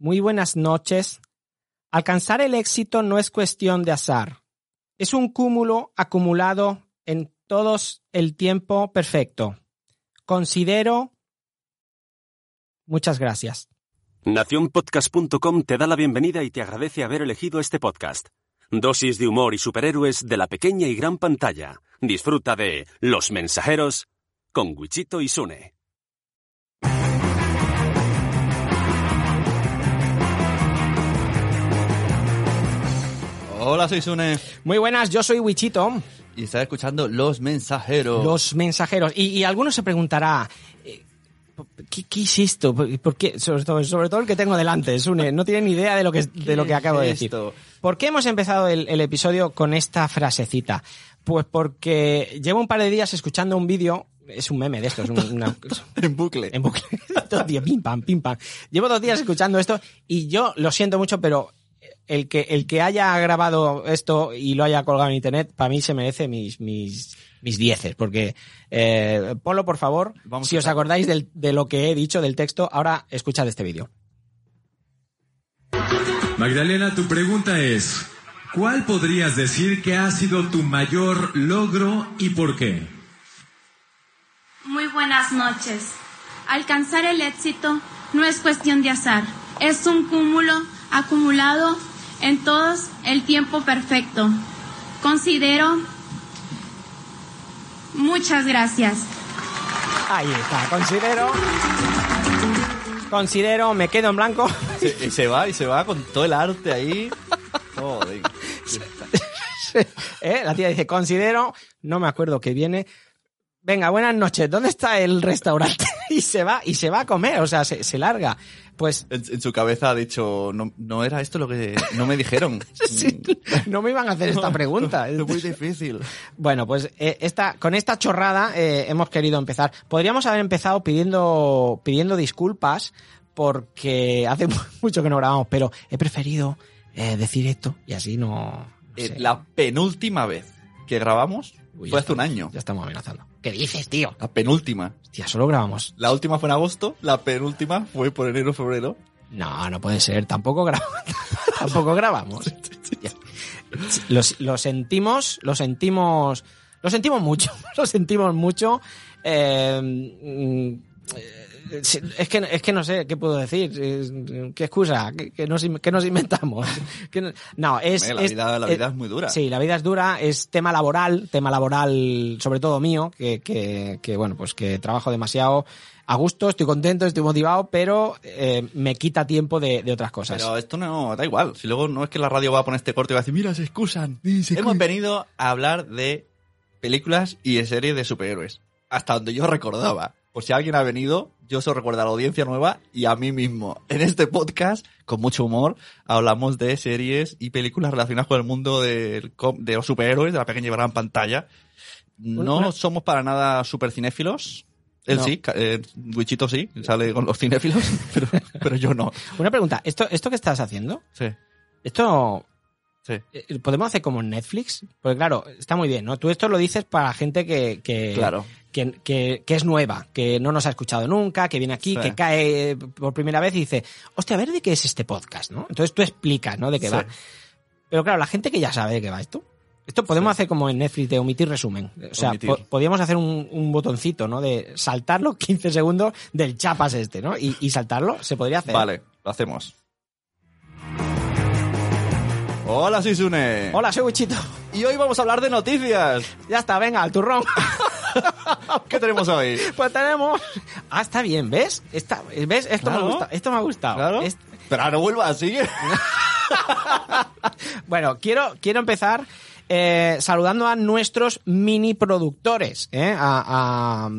muy buenas noches. Alcanzar el éxito no es cuestión de azar. Es un cúmulo acumulado en todos el tiempo perfecto. Considero... Muchas gracias. Naciónpodcast.com te da la bienvenida y te agradece haber elegido este podcast. Dosis de humor y superhéroes de la pequeña y gran pantalla. Disfruta de Los Mensajeros con Wichito y Sune. Hola, soy Sune. Muy buenas, yo soy Wichito. Y estás escuchando Los Mensajeros. Los mensajeros. Y, y alguno se preguntará, eh, ¿qué, qué es esto? ¿Por por qué? Sobre todo, sobre todo el que tengo delante, Sune, no tiene ni idea de lo que, de lo que acabo de decir. ¿Por qué hemos empezado el, el episodio con esta frasecita? Pues porque llevo un par de días escuchando un vídeo, es un meme de esto, es un- una, En bucle. en bucle. Todo día, pim pam, pim pam. Llevo dos días escuchando esto y yo lo siento mucho, pero el que, el que haya grabado esto y lo haya colgado en internet, para mí se merece mis, mis, mis dieces, porque, eh, ponlo por favor, Vamos si os acordáis del- de lo que he dicho del texto, ahora escuchad este vídeo. Magdalena, tu pregunta es, ¿cuál podrías decir que ha sido tu mayor logro y por qué? Muy buenas noches. Alcanzar el éxito no es cuestión de azar, es un cúmulo acumulado en todos el tiempo perfecto. Considero... Muchas gracias. Ahí está, considero, considero, me quedo en blanco. Se- y se va, y se va con todo el arte ahí. Joder. ¿Eh? La tía dice, considero, no me acuerdo que viene. Venga, buenas noches, ¿dónde está el restaurante? y se va, y se va a comer, o sea, se, se larga. Pues En, en su cabeza ha dicho, no, no era esto lo que no me dijeron. sí, no me iban a hacer esta pregunta. Es muy difícil. Bueno, pues eh, esta, con esta chorrada eh, hemos querido empezar. Podríamos haber empezado pidiendo, pidiendo disculpas porque hace mucho que no grabamos, pero he preferido eh, decir esto y así no... no Eh, sé. La penúltima vez que grabamos Uy, fue hace un año. Ya estamos amenazando. ¿Qué dices, tío? La penúltima. Hostia, solo grabamos. La última fue en agosto, la penúltima fue por enero, febrero. No, no puede ser. Tampoco grabamos. Tampoco grabamos. Lo, lo sentimos, lo sentimos, lo sentimos mucho. Lo sentimos mucho. Eh, mm, es que es que no sé qué puedo decir. ¿Qué excusa? ¿Qué, qué nos, qué nos inventamos? ¿Qué no, es, la es- vida- la vida es muy dura. Sí, la vida es dura. Es tema laboral, tema laboral, sobre todo mío, que, que, que bueno, pues que trabajo demasiado a gusto, estoy contento, estoy motivado, pero eh, me quita tiempo de, de otras cosas. Pero esto no, da igual. Si luego no es que la radio va a poner este corte y va a decir, mira, se excusan. se Hemos venido a hablar de películas y de series de superhéroes. Hasta donde yo recordaba. Por si alguien ha venido, yo se recuerda a la audiencia nueva y a mí mismo. En este podcast, con mucho humor, hablamos de series y películas relacionadas con el mundo de los superhéroes, de la pequeña y gran pantalla. No Una- somos para nada super cinéfilos. Él No. sí, eh, Wichito sí, sale con los cinéfilos, pero, pero yo no. Una pregunta, ¿esto, ¿esto que estás haciendo? Sí, ¿Esto sí. eh, podemos hacer como en Netflix? Porque claro, está muy bien, ¿no? Tú esto lo dices para gente que, que, Claro. que, que- que es nueva, que no nos ha escuchado nunca, que viene aquí, Sí. que cae por primera vez y dice, hostia, a ver de qué es este podcast, ¿no? Entonces tú explicas, ¿no? De qué Sí. va. Pero claro, la gente que ya sabe de qué va esto. Esto podemos hacer como en Netflix de omitir resumen. O sea, po- podríamos hacer un, un botoncito, ¿no? De saltar los 15 segundos del chapas este, ¿no? Y, y saltarlo, se podría hacer. Vale, lo hacemos. Hola, soy Sune. Hola, soy Wichito. Y hoy vamos a hablar de noticias. Ya está, venga, al turrón. ¿Qué tenemos hoy? Pues tenemos. Ah, está bien, ¿ves? Está, ¿Ves? Esto me Claro. gusta. Esto me ha gustado. Claro. Pero ahora no vuelva así. Bueno, quiero, quiero empezar eh, saludando a nuestros mini productores, ¿eh? a, a-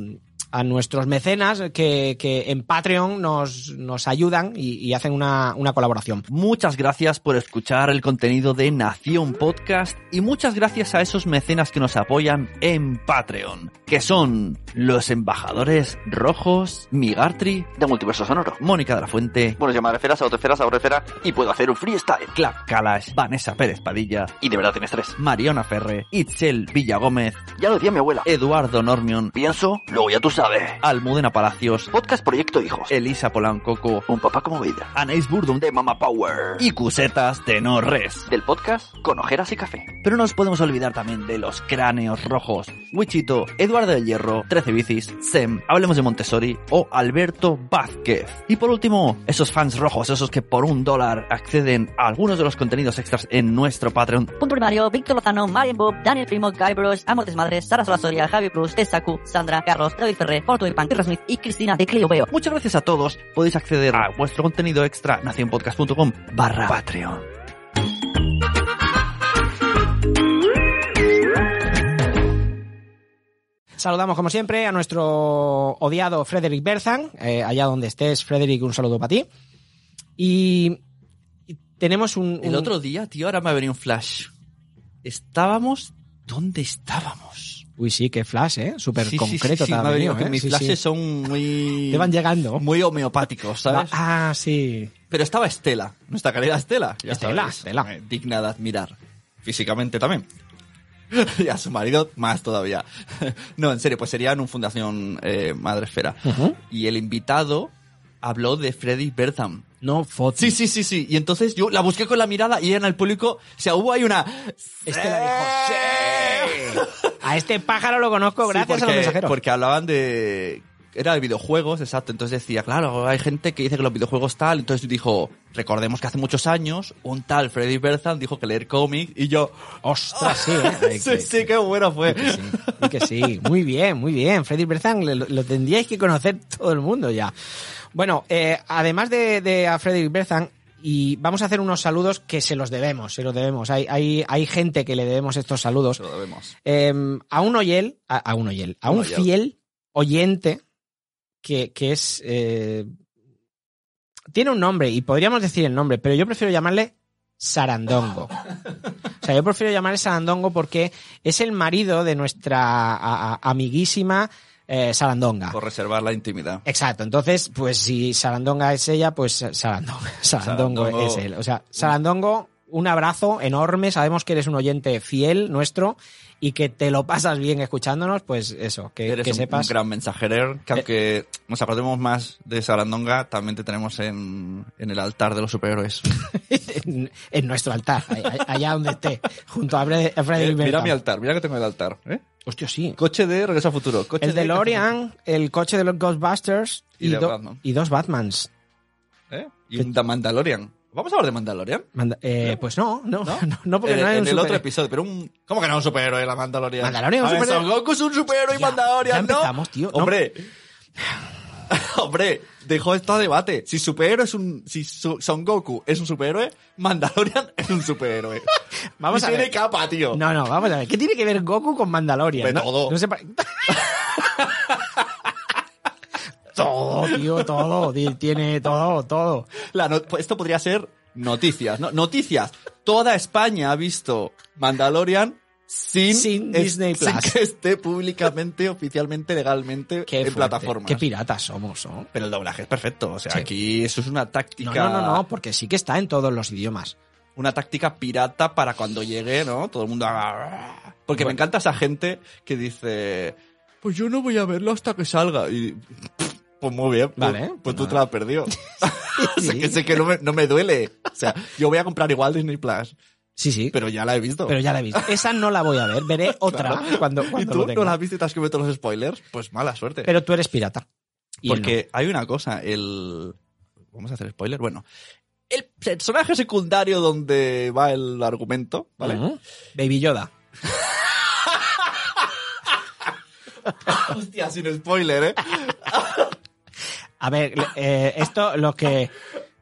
a nuestros mecenas que, que en Patreon nos, nos ayudan y, y hacen una, una colaboración. Muchas gracias por escuchar el contenido de Nación Podcast y muchas gracias a esos mecenas que nos apoyan en Patreon, que son los embajadores rojos, Migartri, de Multiverso Sonoro, Mónica de la Fuente, bueno, llamar esferas, autoesferas, autoesfera y puedo hacer un freestyle. Clap Kalash, Vanessa Pérez Padilla, y de verdad tienes tres, Mariona Ferre, Itzel Villagómez, ya lo decía mi abuela, Eduardo Normion, pienso, luego ya tú sabes. Sabe. Almudena Palacios. Podcast Proyecto Hijos. Elisa Polancoco. Un papá como vida. Anais Burdum de Mama Power. Y Cusetas de No Res. Del podcast Con Ojeras y Café. Pero no nos podemos olvidar también de los cráneos rojos. Wichito, Eduardo del Hierro, 13 Bicis, Sem, Hablemos de Montessori o Alberto Vázquez. Y por último, esos fans rojos, esos que por un dólar acceden a algunos de los contenidos extras en nuestro Patreon. Punto primario, Víctor Lozano, Marian Bob, Daniel Primo, Guy Brush, Amor Desmadres, Sara Solasoria, Javi Cruz, Tesaku, Sandra, Carlos, David Ferrer, Paul Tuirpan, Irra Smith y Cristina de Clio Veo. Muchas gracias a todos. Podéis acceder a vuestro contenido extra nacionpodcast.com barra Patreon. Saludamos como siempre a nuestro odiado Frederick Berzan, eh, allá donde estés, Frederick, un saludo para ti. Y, y tenemos un, El un- otro día, tío, ahora me ha venido un flash. Estábamos... ¿Dónde estábamos? Uy, sí, qué flash, ¿eh? Súper Sí, sí, concreto sí, sí, me ha también. venido, que mis flashes son muy... Te van llegando. Muy homeopáticos, ¿sabes? Ah, sí. Pero estaba Estela, nuestra querida Estela. Ya Estela, Estela. eh, digna de admirar. Físicamente también. y a su marido más todavía. no, en serio, pues sería en un Fundación eh, Madre Esfera. Ujú. Y el invitado habló de Freddy Bertham. No, foto. Sí, sí, sí, sí. Y entonces yo la busqué con la mirada y ella en el público, o sea, hubo ahí una... Estela dijo, ¡Sí! A este pájaro lo conozco Sí, gracias porque, a los mensajeros. Porque hablaban de... Era de videojuegos, exacto. Entonces decía, claro, hay gente que dice que los videojuegos tal. Entonces dijo, recordemos que hace muchos años, un tal Freddy Bertham dijo que leer cómics y yo... Ostras, sí, ¿eh? Sí, que- sí, qué bueno fue. que sí, y que sí. Muy bien, muy bien. Freddy Berzan lo, lo tendríais que conocer todo el mundo ya. Bueno, eh, además de, de a Freddy Berzan, y vamos a hacer unos saludos que se los debemos, se los debemos. Hay, hay, hay gente que le debemos estos saludos. Lo vemos. Eh, a un oyel, a, a un oyel, a Un un oyel. fiel oyente que, que es... eh, tiene un nombre y podríamos decir el nombre, pero yo prefiero llamarle Sarandongo. O sea, yo prefiero llamarle Sarandongo porque es el marido de nuestra a- a- amiguísima eh, Sarandonga. Por reservar la intimidad. Exacto, entonces, pues si Sarandonga es ella, pues Sarandonga, Sarandongo, Sarandongo. es él. O sea, Sarandongo, un abrazo enorme, sabemos que eres un oyente fiel nuestro y que te lo pasas bien escuchándonos, pues eso, que, Eres que un, sepas. un gran mensajerer, que aunque nos acordemos más de Sarandonga, también te tenemos en, en el altar de los superhéroes. en, en nuestro altar, allá donde esté, junto a Fred- a Freddy Eh, mira mi altar, mira que tengo el altar. ¿eh? Hostia, sí. Coche de Regreso al Futuro. Coche El de DeLorean, el coche de los Ghostbusters Y y, de do- Batman. y dos Batmans. ¿Eh? Y un The Mandalorian. ¿Vamos a hablar de Mandalorian? Manda- eh, pues no, no, no, ¿No? no, porque en, no hay en un el otro episodio, pero un... ¿Cómo que no es un superhéroe la Mandalorian? Mandalorian es un superhéroe. Son Goku es un superhéroe y Mandalorian, ya ¿no? empezamos, tío. No. Hombre... Hombre, dejó esto a debate. Si superhéroe es un... Si Son Goku es un superhéroe, Mandalorian es un superhéroe. Vamos Y a tiene ver. capa, tío. No, no, vamos a ver. ¿Qué tiene que ver Goku con Mandalorian? De no, todo. no sé todo, tío, todo. Ti- Tiene todo, todo. La no- esto podría ser noticias, ¿no? Noticias. Toda España ha visto Mandalorian sin, Sin es- Disney sin Plus. que esté públicamente, oficialmente, legalmente Qué en fuerte. plataformas. Qué piratas somos, ¿no? Pero el doblaje es perfecto. O sea, Sí. aquí eso es una táctica. No, no, no, no, porque sí que está en todos los idiomas. Una táctica pirata para cuando llegue, ¿no? Todo el mundo haga. Porque me encanta esa gente que dice. Pues yo no voy a verlo hasta que salga. Y. Pues muy bien. pues- Vale, Pues, pues tú te la has perdido. sé que, sé que no, me, no me duele. O sea, yo voy a comprar igual Disney Plus. Sí, sí. Pero, Pero ya la he visto. ya la he visto. Esa no la voy a ver. Veré otra Claro. cuando, ¿Y cuando tú lo no tenga. la has visto y te has comido los spoilers? Pues mala suerte. Pero tú eres pirata. Porque hay una cosa, el... Vamos a hacer spoiler. Bueno, el personaje secundario donde va el argumento, no. ¿vale? Baby Yoda. Hostia, sin spoiler, ¿eh? A ver, eh, esto lo que...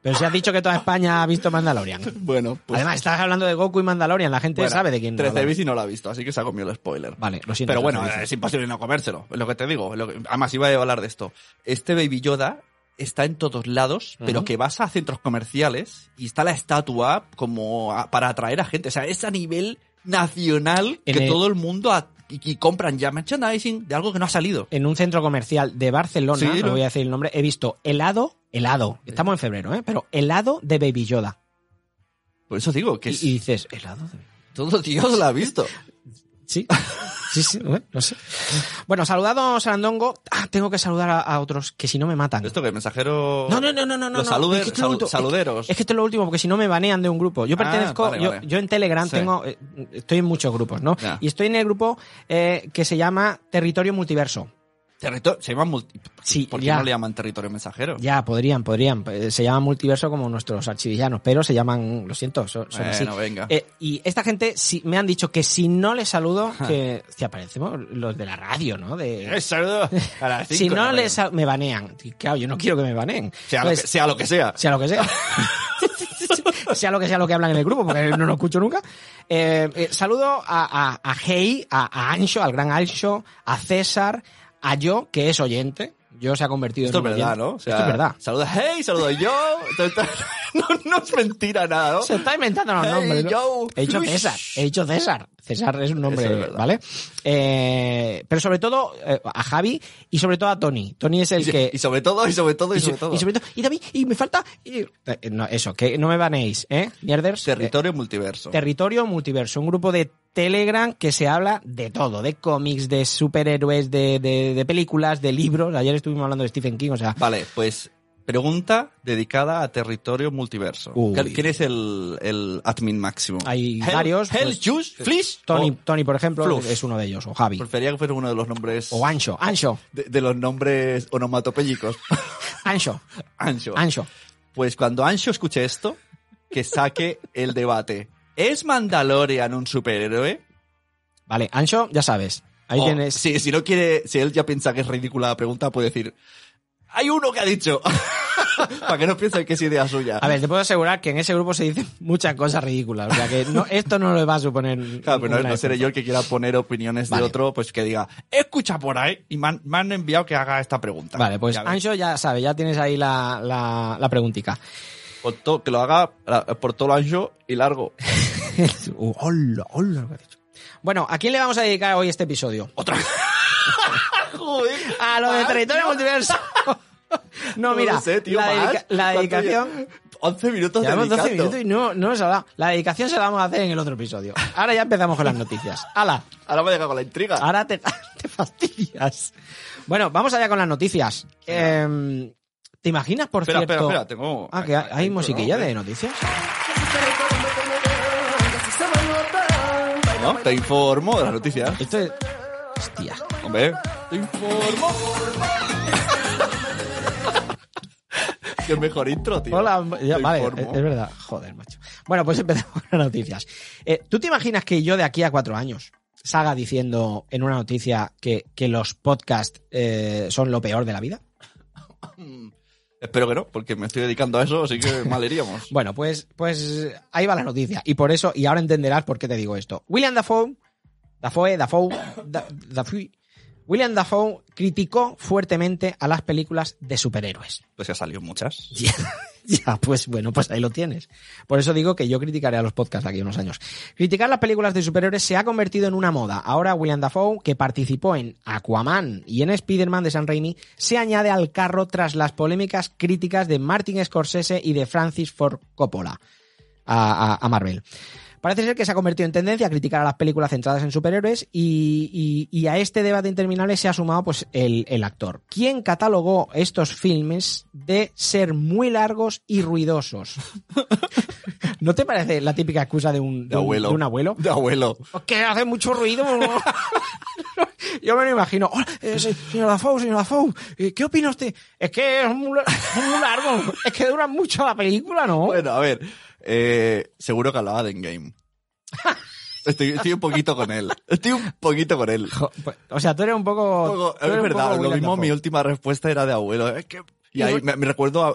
Pero si has dicho que toda España ha visto Mandalorian. Bueno, pues... Además, estás hablando de Goku y Mandalorian. La gente bueno, sabe de quién 13 hablamos. bici no lo ha visto, así que se ha comido el spoiler. Vale, lo siento. Pero bueno, 13 bici. es imposible no comérselo, es lo que te digo. es lo que- Además, iba a hablar de esto. Este Baby Yoda está en todos lados, pero que vas a centros comerciales y está la estatua como a- para atraer a gente. O sea, es a nivel nacional En que el- todo el mundo a- y, y compran ya merchandising de algo que no ha salido. en un centro comercial de Barcelona, Sí, no voy a decir el nombre, he visto helado, helado, estamos en febrero, ¿eh? Pero helado de Baby Yoda. Por eso digo que Y, es, y dices, helado de... todo Dios lo ha visto. Sí. Sí, sí, bueno, no sé. Bueno, saludado Sarandongo. Ah, tengo que saludar a, a otros que si no me matan. ¿Esto que mensajero? No, no, no, no, no. Los no. saluder- Es que saluderos. Es que, es que esto es lo último, porque si no me banean de un grupo. Yo Ah, pertenezco, vale, yo, vale. yo en Telegram Sí. tengo, eh, estoy en muchos grupos, ¿no? Ya. Y estoy en el grupo eh, que se llama Territorio Multiverso. Territorio, se llama multi... Sí, ¿Por qué ya. no le llaman territorio mensajero? Ya, podrían, podrían. Eh, Se llaman multiverso como nuestros archivillanos, pero se llaman, lo siento, son, son así. Venga. Eh, y esta gente si, me han dicho que si no les saludo, que hostia, parecemos los de la radio, ¿no? De, saludo a las si cinco, no no, les me banean. Claro, yo no quiero que me baneen. Sea, lo que, sea lo que sea. sea lo que sea. sea lo que sea lo que hablan en el grupo, porque no lo escucho nunca. Eh, eh, saludo a, a, a Hey, a, a Ancho, al gran Ancho, a César, a yo, que es oyente. Yo se ha convertido Esto es en un verdad, oyente. ¿no? O sea, Esto es verdad. Saluda, hey, saludo yo. no, no es mentira nada, ¿no? Se está inventando los Hey, nombres. ¿no? yo. He dicho. César, he dicho César. César es un nombre, es verdad. ¿vale? Eh, pero sobre todo eh, a Javi y sobre todo a Tony. Tony es el Y, que... y sobre todo, y sobre todo, y sobre so- todo. y sobre todo, y David, y me falta... y- eh, no, eso, que no me banéis, ¿eh? Mierders. Territorio multiverso. Territorio Multiverso, un grupo de Telegram que se habla de todo, de cómics, de superhéroes, de, de, de películas, de libros. Ayer estuvimos hablando de Stephen King, o sea, Vale, pues pregunta dedicada a territorio multiverso. Uy. ¿Quién es el, el admin máximo? hay Hell- varios. Hell, pues, Juice, Flish. Tony, Tony, por ejemplo, Fluff. es uno de ellos, o Javi. Prefería que fuera uno de los nombres. O Ancho, Ancho, De, de los nombres onomatopéyicos. Ancho, Ancho. Ancho. Pues cuando Ancho escuche esto, que saque el debate. ¿Es Mandalorian un superhéroe? Vale, Ancho, ya sabes. Ahí O, tienes. Si, si no quiere, si él ya piensa que es ridícula la pregunta, puede decir, hay uno que ha dicho. Para que no piensen que es idea suya. A ver, te puedo asegurar que en ese grupo se dicen muchas cosas ridículas. O sea que no, esto no le va a suponer. Claro, pero no, seré yo el que quiera poner opiniones Vale. de otro, pues que diga, escucha por ahí, y me han, me han enviado que haga esta pregunta. Vale, pues Ya. Ancho ya sabe, ya tienes ahí la, la, la preguntica. Por to- que lo haga por todo lo ancho y largo. Uh, hola, hola, lo que ha dicho. Bueno, ¿a quién le vamos a dedicar hoy este episodio? Otra vez. Joder. A lo de territorio multiverso. No, mira, lo sé, tío, la, dedica- la ¿Cuánto dedicación. lle- 11 minutos Llevamos 12 dedicando. minutos y no, no hemos hablado. La dedicación se la vamos a hacer en el otro episodio. Ahora ya empezamos con las noticias. ¡Hala! Ahora me deja con la intriga. Ahora te, te fastidias. Bueno, vamos allá con las noticias. Em, ¿Te imaginas, por espera, cierto? espera, espera, tengo... Ah, que hay, hay musiquilla de noticias. ¿No? Te informo de las noticias. Esto es. Hostia. Hombre, te informo. Qué mejor intro, tío. Hola, ya, vale, es verdad. Joder, macho. Bueno, pues empezamos con las noticias. Eh, ¿Tú te imaginas que yo de aquí a cuatro años salga diciendo en una noticia que, que los podcasts eh, son lo peor de la vida? Espero que no, porque me estoy dedicando a eso, así que mal iríamos. Bueno, pues, pues ahí va la noticia. Y por eso, y ahora entenderás por qué te digo esto. William Dafoe, Dafoe, Dafoe, Da- Dafoe, William Dafoe criticó fuertemente a las películas de superhéroes. Pues ya salió muchas. Ya, ya, pues bueno, pues ahí lo tienes. Por eso digo que yo criticaré a los podcasts de aquí unos años. Criticar las películas de superhéroes se ha convertido en una moda. Ahora William Dafoe, que participó en Aquaman y en Spider-Man de San Raimi, se añade al carro tras las polémicas críticas de Martin Scorsese y de Francis Ford Coppola a, a- a Marvel. Parece ser que se ha convertido en tendencia a criticar a las películas centradas en superhéroes y, y- y a este debate interminable se ha sumado pues el, el actor, quien catalogó estos filmes de ser muy largos y ruidosos. ¿No te parece la típica excusa de un, De un- abuelo. de un abuelo? De abuelo. Que hace mucho ruido. Yo me lo imagino. Eh, se- señor Dafoe, señor Dafoe, eh, ¿qué opina usted? Es que es muy, es muy largo. Es que dura mucho la película, ¿no? Bueno, a ver. Eh, seguro que hablaba de Endgame. Estoy, estoy un poquito con él. Estoy un poquito con él. Pues, O sea, tú eres un poco. Un es verdad, poco lo mismo mi última respuesta era de abuelo. Es que- y ahí me, me recuerdo a,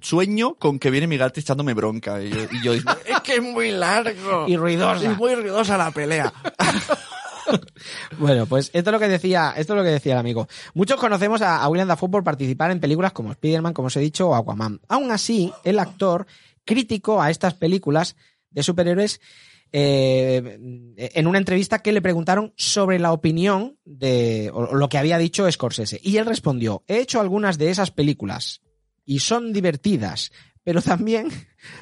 sueño con que viene mi gato echándome bronca. Y yo, y yo diciendo, es que es muy largo. Y ruidosa. Es muy ruidosa la pelea. Bueno, pues esto es lo que decía, esto es lo que decía el amigo. Muchos conocemos a, a William Dafoe por participar en películas como Spider-Man, como os he dicho, o Aquaman. Aún así, el actor criticó a estas películas de superhéroes eh, en una entrevista que le preguntaron sobre la opinión de o lo que había dicho Scorsese. Y él respondió, he hecho algunas de esas películas y son divertidas, pero también,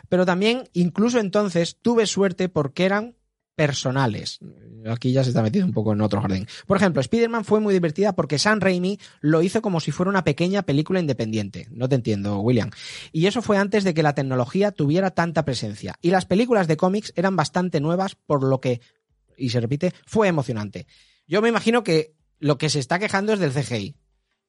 pero también incluso entonces tuve suerte porque eran personales. Aquí ya se está metiendo un poco en otro jardín. Por ejemplo, Spider-Man fue muy divertida porque Sam Raimi lo hizo como si fuera una pequeña película independiente. No te entiendo, William. Y eso fue antes de que la tecnología tuviera tanta presencia. Y las películas de cómics eran bastante nuevas, por lo que, y se repite, fue emocionante. Yo me imagino que lo que se está quejando es del CGI.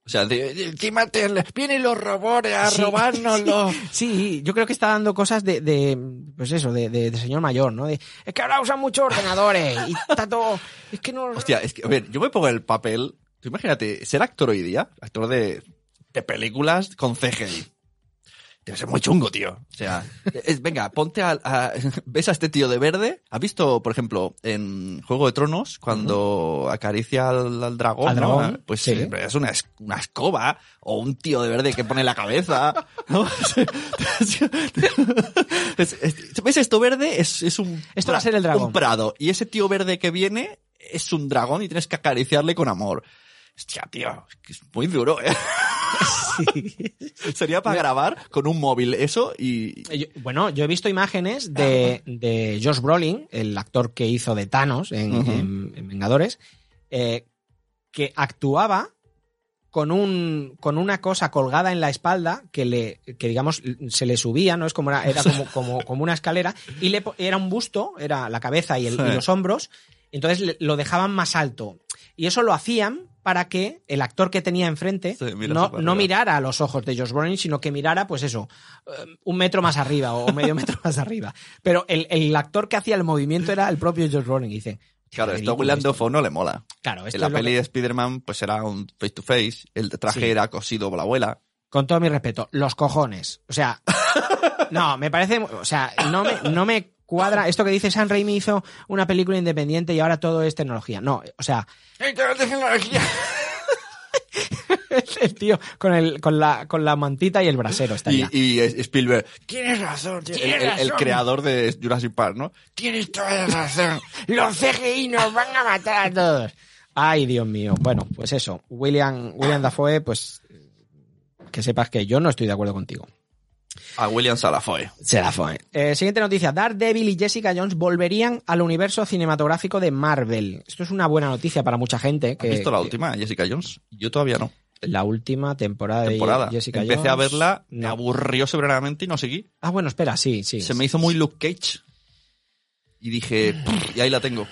O sea, de- de- encima vienen los robots a Sí. robárnoslo. Sí, yo creo que está dando cosas de, de pues eso, de, de- de señor mayor, ¿no? De, es que ahora usan muchos ordenadores y está todo, es que no... Hostia, es que, a ver, yo me pongo el papel. Tú imagínate, ser actor hoy día, actor de, de películas con CGI. Debe ser muy chungo, tío. O sea, es- venga, ponte a, a- ¿Ves a este tío de verde? ¿Has visto, por ejemplo, en Juego de Tronos, cuando acaricia al, al dragón? Al ¿no? dragón, Pues sí. eh, es una, una escoba o un tío de verde que pone la cabeza. ¿no? Es- es- ¿Ves esto verde? Es, es un, Esto va a ser el dragón. un prado. Y ese tío verde que viene es un dragón y tienes que acariciarle con amor. Hostia, tío, es muy duro, ¿eh? Sería para grabar con un móvil eso y... Yo- bueno, yo he visto imágenes de, de Josh Brolin, el actor que hizo de Thanos en, en- en Vengadores, eh, que actuaba con un con una cosa colgada en la espalda que le que digamos se le subía no es como era, era como, como como una escalera y le era un busto era la cabeza y, el- Sí. y los hombros entonces le- lo dejaban más alto. Y eso lo hacían para que el actor que tenía enfrente Sí, no, no mirara a los ojos de Josh Brolin sino que mirara pues eso eh, un metro más arriba o medio metro más arriba pero el, el actor que hacía el movimiento era el propio Josh Brolin y dice Claro, "Qué esto a William esto". Dafoe no le mola. claro esto En la es peli que- de Spider-Man pues era un face to face, el traje Sí. era cosido por la abuela. con todo mi respeto, los cojones. O sea, no, me parece, o sea, no me, no me cuadra esto que dice San Raimi hizo una película independiente y ahora todo es tecnología. No, o sea, el tío con el, con la, con la mantita y el brasero está Y, ya. y Spielberg, tienes razón, tío. El, creador de Jurassic Park, ¿no? Tienes toda la razón. Los CGI nos van a matar a todos. Ay, Dios mío. Bueno, pues eso. William, William Dafoe, pues que sepas que yo no estoy de acuerdo contigo. A William Salafoy. Se la fue. Eh, siguiente noticia. Daredevil y Jessica Jones volverían al universo cinematográfico de Marvel. Esto es una buena noticia para mucha gente. ¿Has Que, visto la que- última, Jessica Jones? Yo todavía no. La última temporada, Temporada. de Jessica Empecé Jones. a verla, me aburrió soberanamente y no seguí. Ah, bueno, espera, sí, sí. Se me hizo muy Luke Cage. Y dije, y ahí la tengo.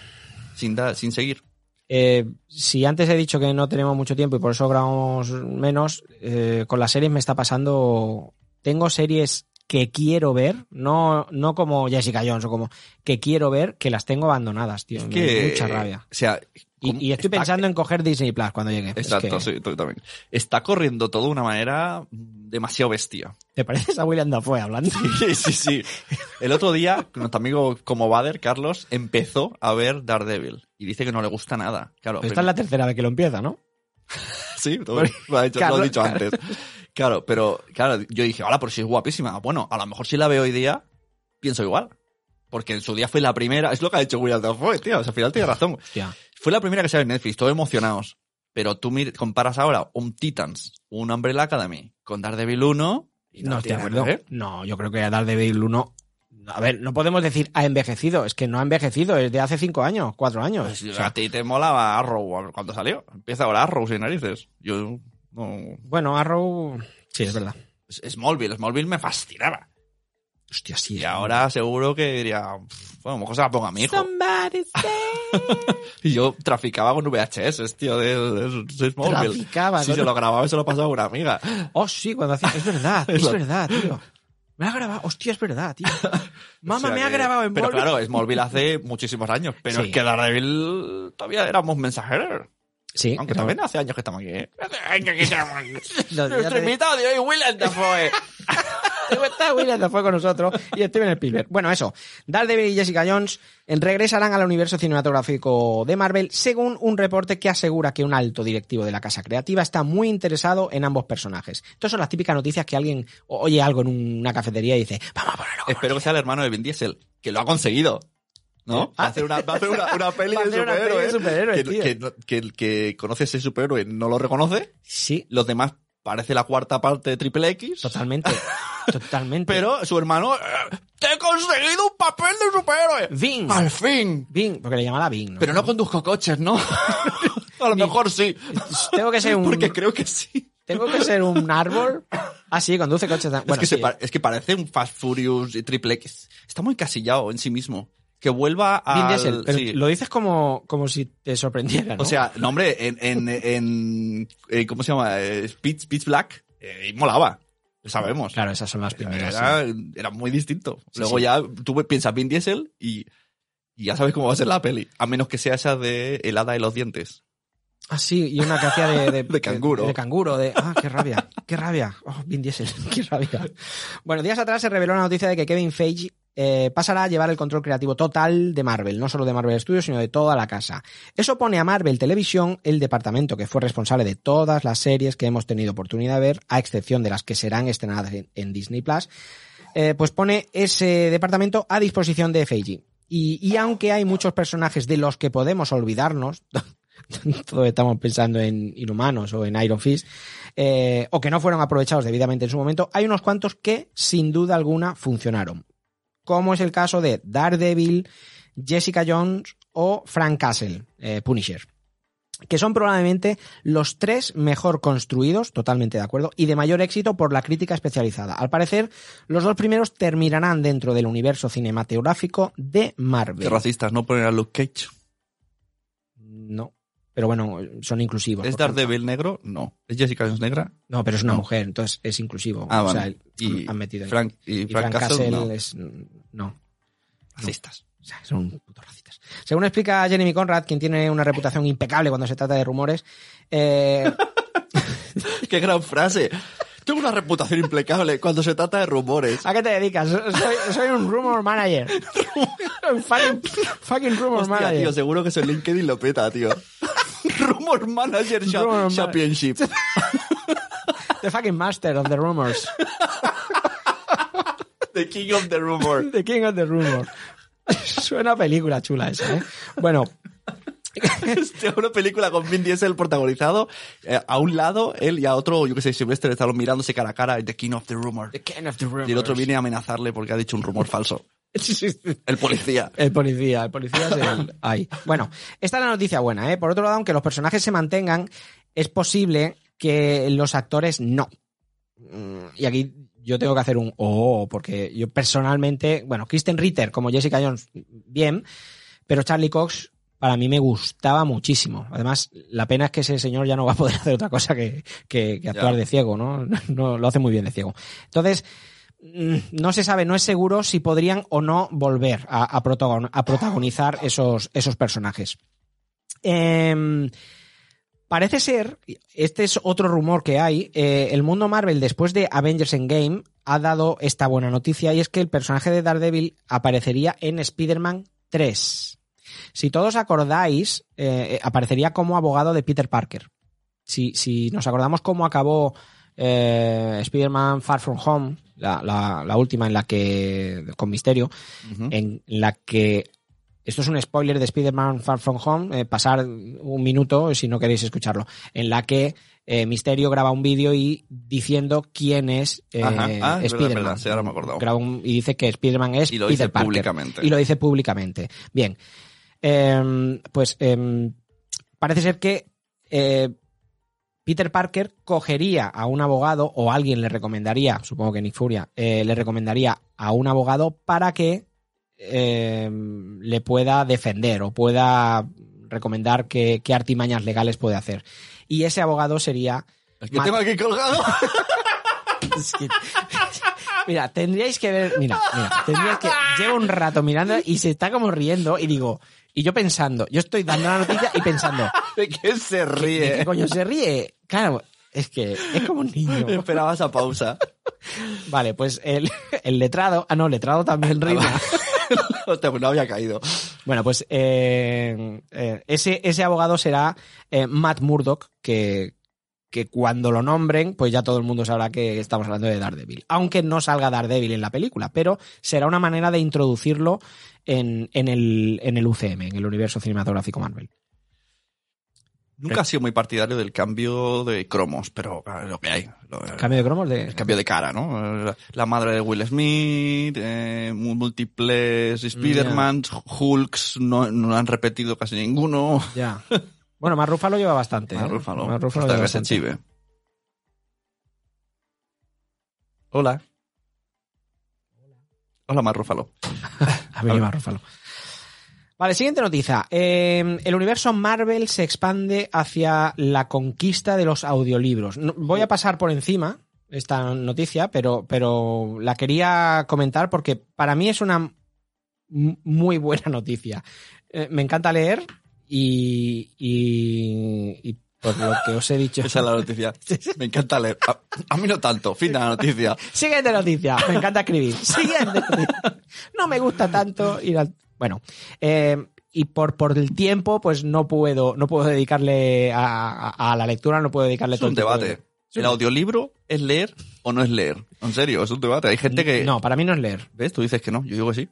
Sin, dar, sin seguir. Eh, si antes he dicho que no tenemos mucho tiempo y por eso grabamos menos, eh, con las series me está pasando. Tengo series que quiero ver, no, no como Jessica Jones o como que quiero ver, que las tengo abandonadas, tío. Es Me que, da mucha rabia. O sea, Y, y estoy está- pensando en coger Disney Plus cuando llegue. Es Exacto, que- sí, también. Está corriendo todo de una manera demasiado bestia. ¿Te pareces a William Dafoe hablando? Sí, sí, sí. El otro día, nuestro amigo como Bader, Carlos, empezó a ver Daredevil. Y dice que no le gusta nada. Claro, Esta es la tercera vez que lo empieza, ¿no? Sí, todo- dicho- lo Carlos- he dicho antes. Claro, pero claro, yo dije, hola, pero si es guapísima. Bueno, a lo mejor si la veo hoy día, pienso igual. Porque en su día fue la primera, es lo que ha dicho William Dafoe, tío, o sea, al final tiene razón. Hostia. Fue la primera que salió en Netflix, todos emocionados. Pero tú comparas ahora un Titans, un Umbrella Academy, con Daredevil 1 y No estoy de acuerdo. ver. No, yo creo que Daredevil 1. A ver, no podemos decir ha envejecido, es que no ha envejecido, es de hace cinco años, cuatro años. Pues, O sea, a ti te molaba Arrow cuando salió. Empieza ahora Arrow sin narices. Yo no... bueno, Arrow. Sí, es verdad. Es- Smallville, Smallville me fascinaba. Hostia, sí. Y ahora seguro que diría, "Pff, bueno, a lo mejor se la ponga a mi hijo. Somebody say- Y yo traficaba con VHS, tío, de, de- de Smallville. Traficaba, Sí, ¿no? se lo grababa y se lo pasaba a una amiga. Oh, sí, cuando hacía. Es verdad, Es verdad, tío. Me ha grabado. Hostia, es verdad, tío. Mamá, O sea me ha grabado en Pero claro, Smallville hace muchísimos años. Pero Sí. es que Daredevil todavía éramos mensajeros. Sí, Aunque también hace años que estamos aquí. ¿eh? Hace años que estamos aquí. No, ya Nuestro te- invitado de hoy, William Dafoe. Está William Dafoe con nosotros y Steven Spielberg. Bueno, eso. Daredevil y Jessica Jones regresarán al universo cinematográfico de Marvel según un reporte que asegura que un alto directivo de la casa creativa está muy interesado en ambos personajes. Estas son las típicas noticias que alguien oye algo en una cafetería y dice, vamos a ponerlo. Espero que sea el hermano de Vin Diesel, que lo ha conseguido. ¿No? Va a hacer una, va a hacer una, una peli a de superhéroes. superhéroes, que, que, que el que conoce ese superhéroe no lo reconoce. Sí, Los demás parece la cuarta parte de Triple X. totalmente. totalmente. Pero su hermano, "Eh, ¡te he conseguido un papel de superhéroe! Vin. ¡Al fin! Vin, porque le llamaba Vin. ¿no? Pero no conduzco coches, ¿no? A lo mejor sí. Tengo que ser un... Porque creo que sí. Tengo que ser un árbol. Ah, sí, conduce coches. Bueno, es, que se sí. pa- es que parece un Fast Furious y Triple X. Está muy casillado en sí mismo. Que vuelva a... Vin Diesel, pero lo dices como, como si te sorprendiera, ¿no? O sea, no, hombre, en, en, en eh, ¿cómo se llama? Eh, Pitch, Pitch Black, eh, molaba. Lo sabemos. claro, esas son las primeras. sí. Era, era muy distinto. Sí, Luego sí. ya tú piensas Vin Diesel y, y ya sabes cómo va a ser la peli. A menos que sea esa de El hada de los dientes. Ah, sí, y una que hacía de, de, De canguro. De, de canguro, de. Ah, qué rabia, qué rabia. Oh, Vin Diesel, qué rabia. Bueno, días atrás se reveló la noticia de que Kevin Feige eh, pasará a llevar el control creativo total de Marvel, no solo de Marvel Studios, sino de toda la casa. Eso pone a Marvel Televisión, el departamento que fue responsable de todas las series que hemos tenido oportunidad de ver, a excepción de las que serán estrenadas en, Disney Plus, eh, pues pone ese departamento a disposición de Feige. Y, y aunque hay muchos personajes de los que podemos olvidarnos, todos estamos pensando en Inhumanos o en Iron Fist, eh, o que no fueron aprovechados debidamente en su momento, hay unos cuantos que sin duda alguna funcionaron. Como es el caso de Daredevil, Jessica Jones o Frank Castle, eh, Punisher. Que son probablemente los tres mejor construidos, totalmente de acuerdo, y de mayor éxito por la crítica especializada. Al parecer, los dos primeros terminarán dentro del universo cinematográfico de Marvel. Qué racistas, no poner a Luke Cage. No. Pero bueno, son inclusivos. ¿Es. Daredevil negro? No. ¿Es Jessica Jones negra? No, pero es una No. mujer, entonces es inclusivo. Ah, o vale. sea, y han metido ahí. Frank, y Y Frank, Frank Castle, Castle no. es. No. Racistas. O sea, son putos racistas. Según explica Jeremy Conrad, quien tiene una reputación impecable cuando se trata de rumores, eh, ¡Qué gran frase! Tengo una reputación impecable cuando se trata de rumores. ¿a qué te dedicas? Soy, soy un rumor manager. Un fucking, fucking rumor Hostia, manager. tío, seguro que LinkedIn lo peta, tío. Rumor Manager Rumor Championship. The fucking master of the rumors. The King of the Rumor. The king of the rumor. Suena película chula esa, ¿eh? Bueno, Hostia, una película con Vin Diesel protagonizado. eh, a un lado, él y a otro, yo que sé, Sylvester estaban mirándose cara a cara. The King of the Rumor. The king of the rumors. Y el otro viene a amenazarle porque ha dicho un rumor falso. El policía. El policía, el policía es el... Ahí. Bueno, esta es la noticia buena, ¿eh? Por otro lado, aunque los personajes se mantengan, es posible que los actores no. Mm, Y aquí yo tengo que hacer un oh, porque yo personalmente, bueno, Kristen Ritter como Jessica Jones, bien, pero Charlie Cox para mí me gustaba muchísimo. Además, la pena es que ese señor ya no va a poder hacer otra cosa que, que- que actuar Ya. de ciego, ¿no? No lo hace muy bien de ciego. Entonces, mm, no se sabe, no es seguro si podrían o no volver a, a protagon- a protagonizar esos, esos personajes. Em, parece ser, este es otro rumor que hay, eh, el mundo Marvel después de Avengers Endgame ha dado esta buena noticia y es que el personaje de Daredevil aparecería en Spider-Man 3. Si todos acordáis, eh, aparecería como abogado de Peter Parker. Si, si nos acordamos cómo acabó eh, Spider-Man Far From Home, la, la- la última en la que, con Misterio, en la que esto es un spoiler de Spider-Man Far From Home, eh, pasar un minuto si no queréis escucharlo, en la que eh, Misterio graba un vídeo y diciendo quién es eh. Ah, Spider-Man. sí, ahora me. Graba un- y dice que Spider-Man es Y lo Peter dice Parker. públicamente. Y lo dice públicamente. Bien. Em, pues em, parece ser que eh, Peter Parker cogería a un abogado o alguien le recomendaría, supongo que Nick Furia, eh, le recomendaría a un abogado para que eh, le pueda defender o pueda recomendar qué, qué artimañas legales puede hacer. Y ese abogado sería... Es que Matt- tengo aquí colgado. Es que- Mira, tendríais que ver, mira, mira, tendríais que llevo un rato mirando y se está como riendo y digo, y yo pensando, yo estoy dando la noticia y pensando, ¿De qué se ¿de qué ríe? coño se ríe? Claro, es que es como un niño. Esperaba esa pausa. Vale, pues el, el letrado, ah no, letrado también rima. Pues no había caído. Bueno, pues eh, eh, ese, ese abogado será eh, Matt Murdock, que, que cuando lo nombren, pues ya todo el mundo sabrá que estamos hablando de Daredevil. Aunque no salga Daredevil en la película, pero será una manera de introducirlo en, en, el, en el UCM, en el universo cinematográfico Marvel. Nunca he sido muy partidario del cambio de cromos, pero es lo que hay. Lo- Cambio de cromos de... el cambio de cara, ¿no? La, madre de Will Smith, eh, múltiples Spider-Man, Hulks, no, no han repetido casi ninguno. Ya. Bueno, más Rúfalo lleva bastante. Más ¿eh? Ruffalo, Mark Ruffalo hasta lleva que se chive. Hola. Hola, Mar Rúfalo. A mí más Rúfalo. Vale, siguiente noticia. Eh, el universo Marvel se expande hacia la conquista de los audiolibros. No- voy a pasar por encima esta noticia, pero, pero la quería comentar porque para mí es una muy buena noticia. Eh, me encanta leer y, y, y por lo que os he dicho. Esa es la noticia. Me encanta leer. A, a mí no tanto. Fin de la noticia. Siguiente noticia. Me encanta escribir. Siguiente noticia. No me gusta tanto ir al. Bueno. eh, y por, por el tiempo, pues no puedo, no puedo dedicarle a, a- a la lectura, no puedo dedicarle Es todo un el tiempo debate. de- ¿El audiolibro es leer o no es leer? En serio, es un debate. Hay gente que... No, para mí no es leer. ¿Ves? Tú dices que no. Yo digo que sí.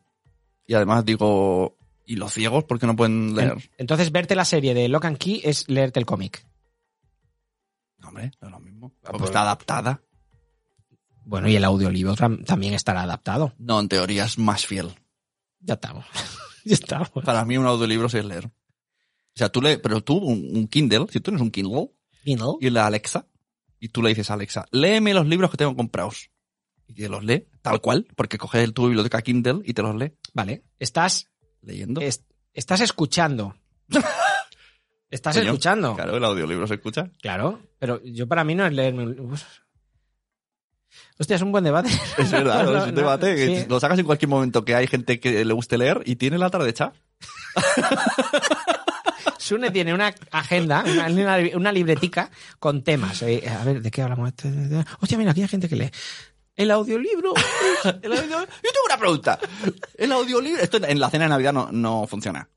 Y además digo... ¿Y los ciegos por qué no pueden leer? En- Entonces, verte la serie de Lock and Key es leerte el cómic. No, hombre, no es lo mismo. Ah, Porque pues- está adaptada. Bueno, y el audiolibro tam- también estará adaptado. No, en teoría es más fiel. Ya estamos. ya estamos. Para mí un audiolibro sí es leer. O sea, tú le, pero tú, un, un Kindle, si tú tienes un Kindle Kindle. y la Alexa, y tú le dices a Alexa, léeme los libros que tengo comprados. Y te los lee, tal cual, porque coges tu biblioteca Kindle y te los lee Vale. Estás, leyendo. es- estás escuchando. estás escuchando. Claro, el audiolibro se escucha. Claro, pero yo para mí no es leerme un libro. Hostia, es un buen debate. Es verdad, No, es un no, debate que sí. lo sacas en cualquier momento que hay gente que le guste leer y tiene la tarde hecha. Sune tiene una agenda, una, una, una libretica con temas. Eh, a ver, ¿de qué hablamos? Este, Hostia, mira, aquí hay gente que lee. El audiolibro. El audio- Yo tengo una pregunta. El audiolibro, esto en la cena de Navidad no, no funciona.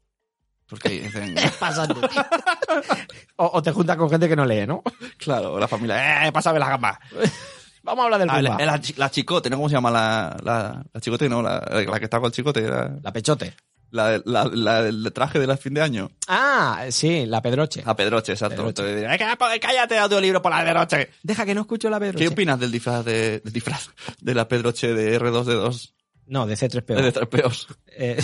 Porque dicen, Pasando. O, o te juntas con gente que no lee, ¿no? claro, la familia, eh, pásame la gamba. Vamos a hablar del Ah, Pumba. la, la la chicote, ¿no? ¿Cómo se llama la, la, la chicote? No, la, la que está con el chicote. La, La pechote. la, la- la- el traje de la fin de año. Ah, sí, la pedroche. A Pedroche, exacto. Pedroche. "Eh, cá- cállate, audiolibro por la Pedroche. Deja que no escucho la pedroche. ¿Qué opinas del disfraz de, del disfraz de la Pedroche de R2D2? No, de C3PO. De tres peos. Eh,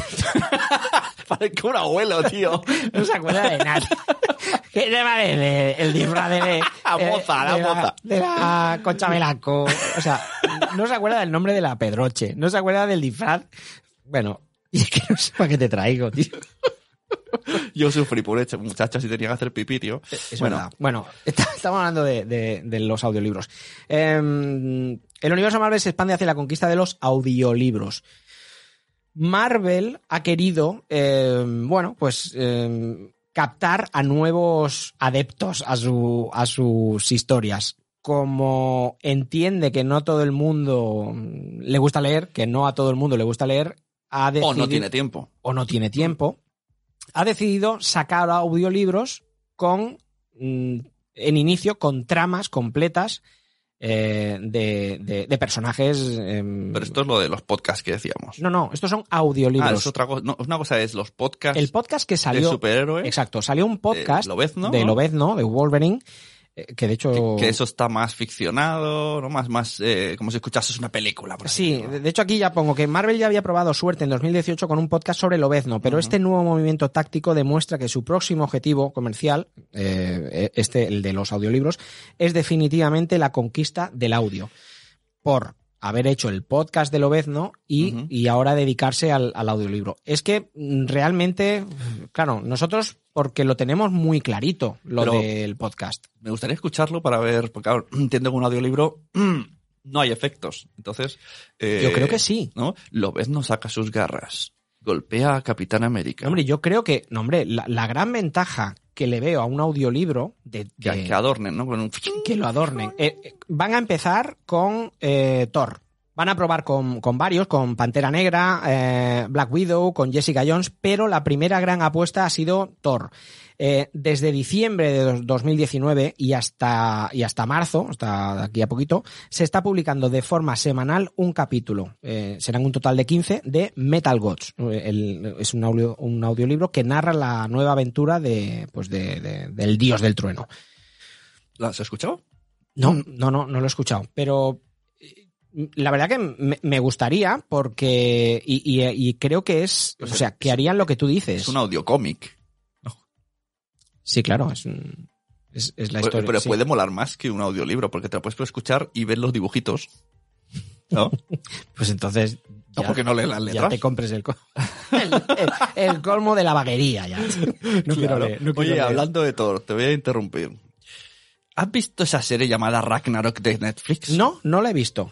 Parezco un abuelo, tío. no se acuerda de nada. ¿Qué te parece el disfraz de... La moza, la de moza. De la Concha Velasco. O sea, no se acuerda del nombre de la Pedroche. No se acuerda del disfraz. Bueno, y es que no sé para qué te traigo, tío. Yo sufrí por este muchacho si tenía que hacer pipí, tío. Es bueno, verdad. Bueno, está- estamos hablando de, de- de los audiolibros. Eh, el universo Marvel se expande hacia la conquista de los audiolibros. Marvel ha querido, eh, bueno, pues eh, captar a nuevos adeptos a, su, a sus historias. Como entiende que no todo el mundo le gusta leer, que no a todo el mundo le gusta leer, ha o decidido no tiene tiempo. o no tiene tiempo, ha decidido sacar audiolibros con mm, en inicio con tramas completas eh, de, de- de personajes. em, Pero esto es lo de los podcasts que decíamos. no, no, estos son Ah, audiolibros. es otra cosa. No, una cosa es los podcasts el podcast que de salió. superhéroes. Exacto, salió un podcast de Lobezno, de ¿no? Lobezno, de Wolverine, eh, que de hecho. Que, que eso está más ficcionado, ¿no? Más, más, eh, como si escuchases una película. por Sí, de hecho aquí ya pongo que Marvel ya había probado suerte en 2018 con un podcast sobre Lobezno, pero este nuevo movimiento táctico demuestra que su próximo objetivo comercial, eh, este, el de los audiolibros, es definitivamente la conquista del audio. Por haber hecho el podcast de Lobezno y, y ahora dedicarse al, al audiolibro. Es que mm, realmente, claro, nosotros porque lo tenemos muy clarito, lo Pero- del podcast. Me gustaría escucharlo para ver, porque claro, entiendo que un audiolibro no hay efectos. Entonces. eh, Yo creo que sí. ¿No? Lobezno saca sus garras. Golpea a Capitán América. Hombre, yo creo que, no, hombre, la, la gran ventaja que le veo a un audiolibro de, que, de- que adornen, ¿no? Con un... que lo adornen. Eh, eh, van a empezar con eh, Thor. Van a probar con, con varios, con Pantera Negra, eh, Black Widow, con Jessica Jones, pero la primera gran apuesta ha sido Thor. Eh, desde diciembre de dos- 2019 y hasta, y hasta marzo, hasta aquí a poquito, se está publicando de forma semanal un capítulo. Eh, serán un total de 15 de Metal Gods. Eh, el- es un, audio, un audiolibro que narra la nueva aventura de, pues de, de- del dios del trueno. ¿Lo has escuchado? No, no, no, no lo he escuchado. Pero la verdad que me, gustaría porque. Y, y- y creo que es. O sea, que harían lo que tú dices. Es un audiocómic. Sí, claro, es, un- es, es la historia. Pero sí. puede molar más que un audiolibro, porque te lo puedes escuchar y ver los dibujitos. ¿No? Pues entonces. No, porque no lees las ya letras. te compres el, co- el, el- el colmo de la vaguería ya. No quiero Claro. leer, no Oye, leer. hablando de Thor, te voy a interrumpir. ¿Has visto esa serie llamada Ragnarok de Netflix? No, no la he visto.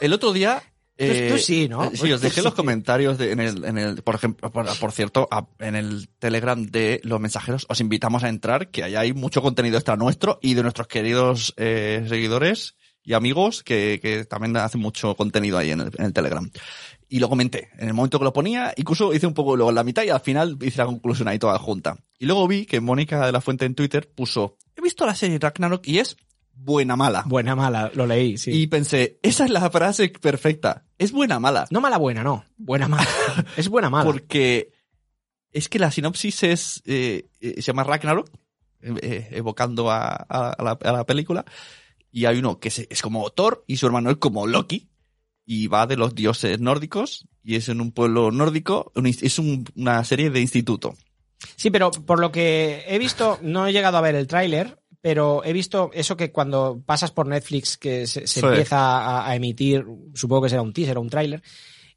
El otro día. Tú- tú sí, ¿no? eh, Sí, os Tú dejé los comentarios de- en el, en el, por ejemplo, por, por cierto, a- en el Telegram de los mensajeros, os invitamos a entrar, que ahí hay mucho contenido extra nuestro y de nuestros queridos eh, seguidores y amigos que, que también hacen mucho contenido ahí en el, en el Telegram. Y lo comenté, en el momento que lo ponía, incluso hice un poco luego en la mitad y al final hice la conclusión ahí toda junta. Y luego vi que Mónica de la Fuente en Twitter puso, he visto la serie Ragnarok y es buena mala. Buena, mala, lo leí, sí. Y pensé, esa es la frase perfecta. Es buena mala. No mala, buena, no. Buena, mala. es buena, mala. Porque es que la sinopsis es eh, eh, se llama Ragnarok, eh, evocando a, a- a la, a la película. Y hay uno que es, como Thor y su hermano es como Loki. Y va de los dioses nórdicos. Y es en un pueblo nórdico. es un- una serie de instituto. Sí, pero por lo que he visto, no he llegado a ver el tráiler, pero he visto eso que cuando pasas por Netflix que se, se Sí. empieza a, a emitir, supongo que será un teaser o un tráiler,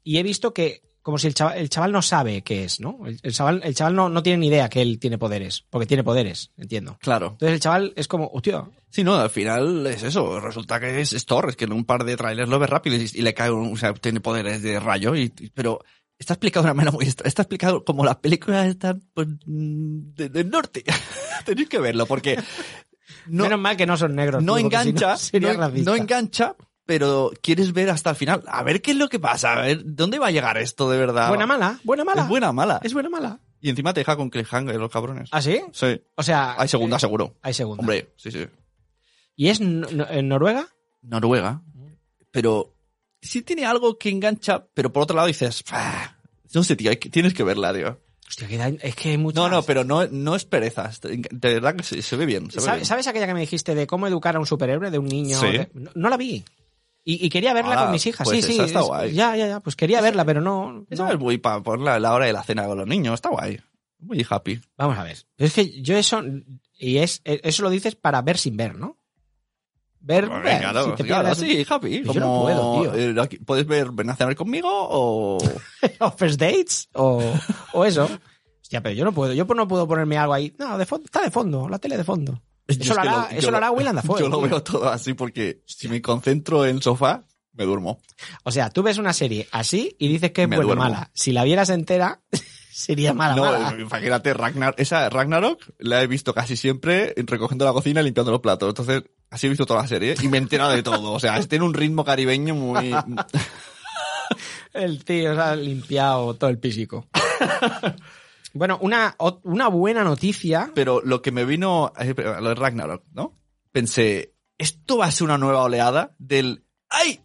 y he visto que como si el chaval, el chaval no sabe qué es, ¿no? El, el chaval, el chaval no, no tiene ni idea que él tiene poderes, porque tiene poderes, entiendo. Claro. Entonces el chaval es como, hostia, Sí, no, al final es eso. Resulta que es, es Thor. Es que en un par de trailers lo ves rápido y, y le cae un, o sea, tiene poderes de rayo. Y, y- pero está explicado de una manera muy extra. Está explicado como las películas están pues, mm, de- del norte. Tenéis que verlo porque no, menos mal que no son negros. no tío, porque si engancha, no, engancha, pero quieres ver hasta el final. A ver qué es lo que pasa, a ver dónde va a llegar esto de verdad. Buena mala, buena mala. Es buena mala. Es buena mala. Y encima te deja con cliffhanger los cabrones. ¿Ah, sí? Sí. O sea... Hay segunda eh, seguro. Hay segunda. Hombre, sí, sí. ¿Y es no- no- en Noruega? Noruega. Pero sí tiene algo que engancha, pero por otro lado dices, "Ah, no sé, tío, hay que- tienes que verla, tío. Hostia, que da- es que hay muchas... No, no, pero no, no es perezas. De verdad que se, se ve bien. se ve ¿Sabes, bien. sabes aquella que me dijiste de cómo educar a un superhéroe, de un niño? Sí. De- No, no la vi. Y, y quería verla Ah, con mis hijas. pues sí, sí. está es- guay. Ya, ya, ya. Pues quería verla, pero no. Esa no. es muy para por la, la hora de la cena con los niños. Está guay. Muy happy. Vamos a ver. Es que yo eso. Y es eso lo dices para ver sin ver, ¿no? Ver. Pues ver, claro, si te claro, sí, happy. Yo no puedo, tío. eh, ¿Puedes ver Ven a cenar conmigo o...? o first dates o, o eso. Hostia, pero yo no puedo. Yo no puedo ponerme algo ahí. No, de fondo, está de fondo, la tele de fondo. Eso es lo hará, yo eso lo hará lo-. Yo lo tío. veo todo así porque si me concentro en el sofá, me duermo. O sea, tú ves una serie así y dices que es buena mala. Si la vieras entera, sería mala. No, mala. imagínate, Ragnar, esa Ragnarok la he visto casi siempre recogiendo la cocina y limpiando los platos. Entonces, así he visto toda la serie y me he enterado de todo. O sea, tiene un ritmo caribeño muy... El tío se ha limpiado todo el písico. bueno, una, una buena noticia. Pero lo que me vino a lo de Ragnarok, ¿no? Pensé, esto va a ser una nueva oleada del... ¡Ay!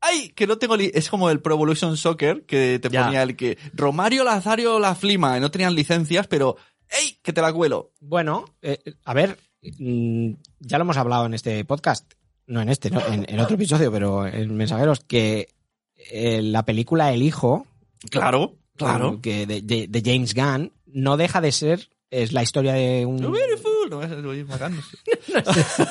¡Ay! Que no tengo... li-". Es como el Pro Evolution Soccer, que te Ya. ponía el que... Romario, Lazario, la Flima, y no tenían licencias, pero... ¡Ey! Que te la cuelo. Bueno, eh, a ver, mm, ya lo hemos hablado en este podcast, no en este, no, en, en otro episodio, pero en Mensajeros, que eh, la película El Hijo, Claro, claro. que de, de- de James Gunn, no deja de ser, es la historia de un... Beautiful. No, es sí.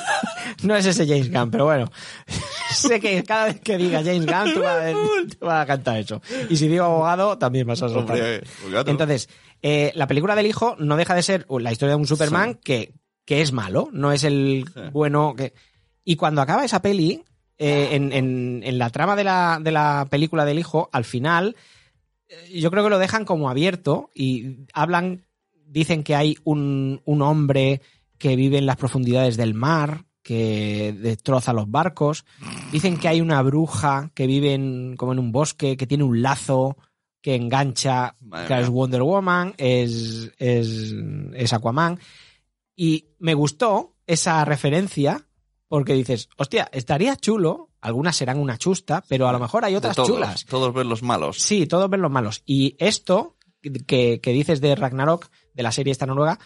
No es ese James Gunn, pero bueno. sé que cada vez que diga James Gunn, tú vas, tú vas a cantar eso. Y si digo abogado, también vas a soltar. Entonces, eh, la película del hijo no deja de ser la historia de un Superman que, que es malo, no es el Sí. bueno que. Y cuando acaba esa peli, eh, en, en- en la trama de la, de la película del hijo, al final, eh, yo creo que lo dejan como abierto y hablan, dicen que hay un, un hombre que vive en las profundidades del mar, que que destroza los barcos. Dicen que hay una bruja que vive en- como en un bosque, que tiene un lazo que engancha, Madre que mía. es Wonder Woman, es, es, es Aquaman. Y me gustó esa referencia porque dices, hostia, estaría chulo, algunas serán una chusta, pero a lo mejor hay De otras todos, chulas. Todos ven los malos. Sí, todos ven los malos. Y esto que, que dices de Ragnarok, de la serie esta noruega,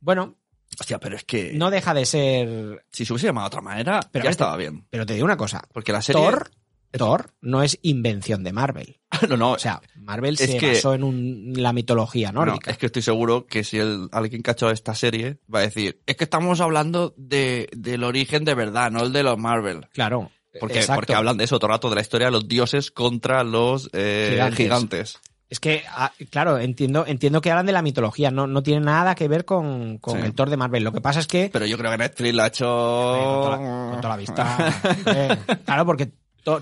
bueno, Hostia, pero es que no deja de ser... si se hubiese llamado de otra manera, Pero ya estaba bien. Pero te digo una cosa, Porque la serie... Thor, Thor no es invención de Marvel. no, no, O sea, Marvel se que- basó en un- la mitología no, nórdica. es que estoy seguro que si el, alguien que ha hecho esta serie va a decir, es que estamos hablando de, del origen de verdad, no el de los Marvel. Claro. Porque, exacto. porque hablan de eso todo el rato, de la historia de los dioses contra los eh, Gigantes. gigantes. Es que, ah, claro, entiendo, entiendo que hablan de la mitología, no, no tiene nada que ver con, con Sí. el Thor de Marvel. Lo que pasa es que... Pero yo creo que Netflix lo ha hecho... Con toda la, con toda la vista. Eh, claro, porque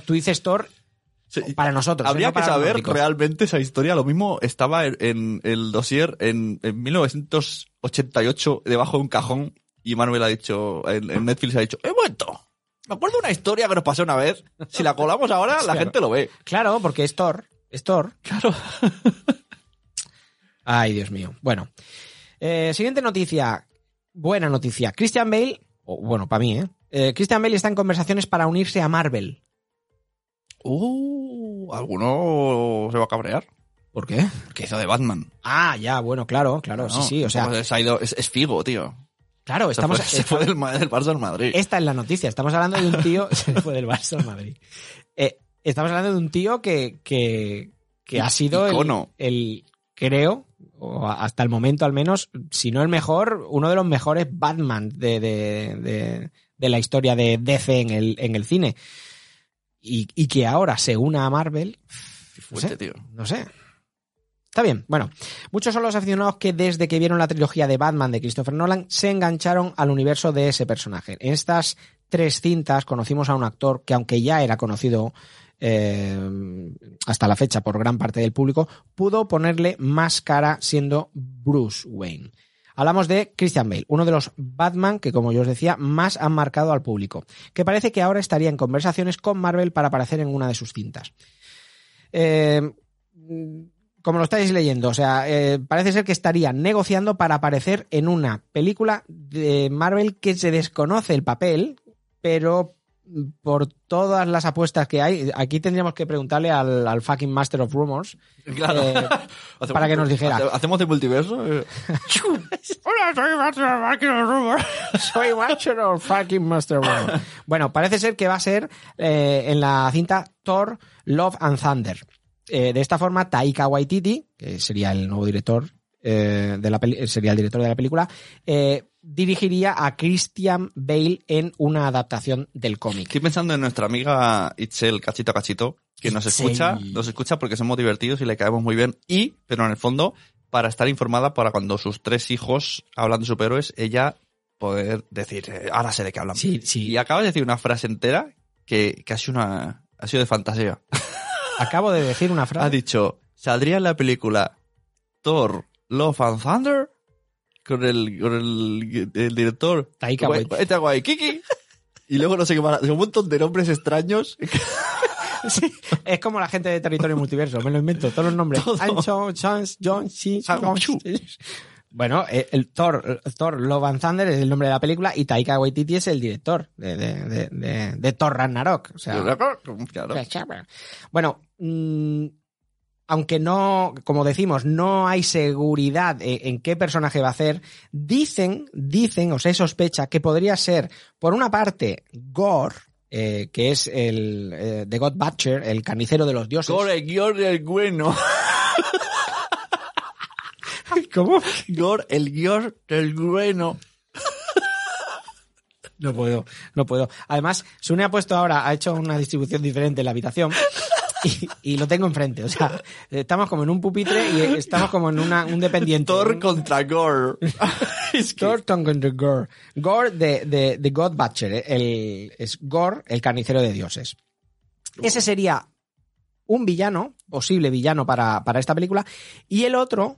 tú dices Thor Sí, para nosotros. ¿eh? Habría no que para saber realmente esa historia. Lo mismo estaba en, en el dossier en, en 1988 debajo de un cajón y Manuel ha dicho, en, en Netflix ha dicho, he vuelto. Me acuerdo de una historia que nos pasó una vez. Si la colamos ahora, la Claro. gente lo ve. Claro, porque es Thor. Es Thor. Claro. Ay, Dios mío. Bueno. Eh, siguiente noticia. Buena noticia. Christian Bale, o bueno, para mí, ¿eh? Eh, Christian Bale está en conversaciones para unirse a Marvel. Uh, alguno se va a cabrear. ¿Por qué? Porque hizo de Batman. Ah, ya, bueno, claro, claro, sí, No, sí, o sea, es, es Figo, tío. claro, estamos... se fue, se fue del, del Barça al Madrid. Esta es la noticia, estamos hablando de un tío... se fue del Barça al Madrid. Eh, estamos hablando de un tío que, que, que ha sido el, creo, o hasta el momento al menos, si no el mejor, uno de los mejores Batman de, de, de, de la historia de DC en el, en el cine. Y, y que ahora se una a Marvel, no Fuerte, sé, tío. no sé. Está bien. Bueno, muchos son los aficionados que desde que vieron la trilogía de Batman de Christopher Nolan se engancharon al universo de ese personaje. En estas tres cintas conocimos a un actor que aunque ya era conocido eh, hasta la fecha por gran parte del público, pudo ponerle más cara siendo Bruce Wayne. Hablamos de Christian Bale, uno de los Batman que, como yo os decía, más han marcado al público, que parece que ahora estaría en conversaciones con Marvel para aparecer en una de sus cintas. Eh, como lo estáis leyendo, o sea, eh, parece ser que estaría negociando para aparecer en una película de Marvel que se desconoce el papel, pero por todas las apuestas que hay, aquí tendríamos que preguntarle al, al fucking Master of Rumors Claro. eh, para que nos dijera. hace- ¿Hacemos de multiverso? Eh, Hola, soy Master of fucking Rumors. soy Master of fucking Master of Rumors. Bueno, parece ser que va a ser eh, en la cinta Thor, Love and Thunder. Eh, de esta forma, Taika Waititi, que sería el nuevo director eh, de la peli- sería el director de la película, eh, dirigiría a Christian Bale en una adaptación del cómic. Estoy pensando en nuestra amiga Itzel Cachito a Cachito, que nos Itzel. escucha, nos escucha porque somos divertidos y le caemos muy bien. Y, pero en el fondo, para estar informada para cuando sus tres hijos hablan de superhéroes, ella poder decir, eh, ahora sé de qué hablan. Sí, sí. Y acabas de decir una frase entera que, que ha sido una, ha sido de fantasía. Acabo de decir una Ha frase. dicho, saldría en la película Thor, Love and Thunder con el, con el, el director Taika Wai- Waititi. Y luego no sé qué más, un montón de nombres extraños. Sí, es como la gente de Territorio Multiverso, me lo invento, todos los nombres. Todo. Ancho, Chance, John, Chu. Bueno, eh, el Thor, Thor Love and Thunder es el nombre de la película y Taika Waititi es el director de, de, de, Thor Ragnarok. O sea, Claro. bueno, mm, aunque no, como decimos, no hay seguridad en, en qué personaje va a hacer, dicen, dicen, o se sospecha que podría ser, por una parte, Gore, eh, que es el eh, The God Butcher, el carnicero de los dioses. Gore, el guion del bueno. ¿Cómo? Gore, el guion del bueno. No puedo, no puedo. Además, Sune ha puesto ahora, ha hecho una distribución diferente en la habitación y, y lo tengo enfrente. O sea, estamos como en un pupitre y estamos como en una, un dependiente. Thor contra Gore. es que- Thor contra Gore. Gore de, de, de God Butcher. eh, El, es Gore, el carnicero de dioses. Ese sería un villano, posible villano para, para esta película. Y el otro,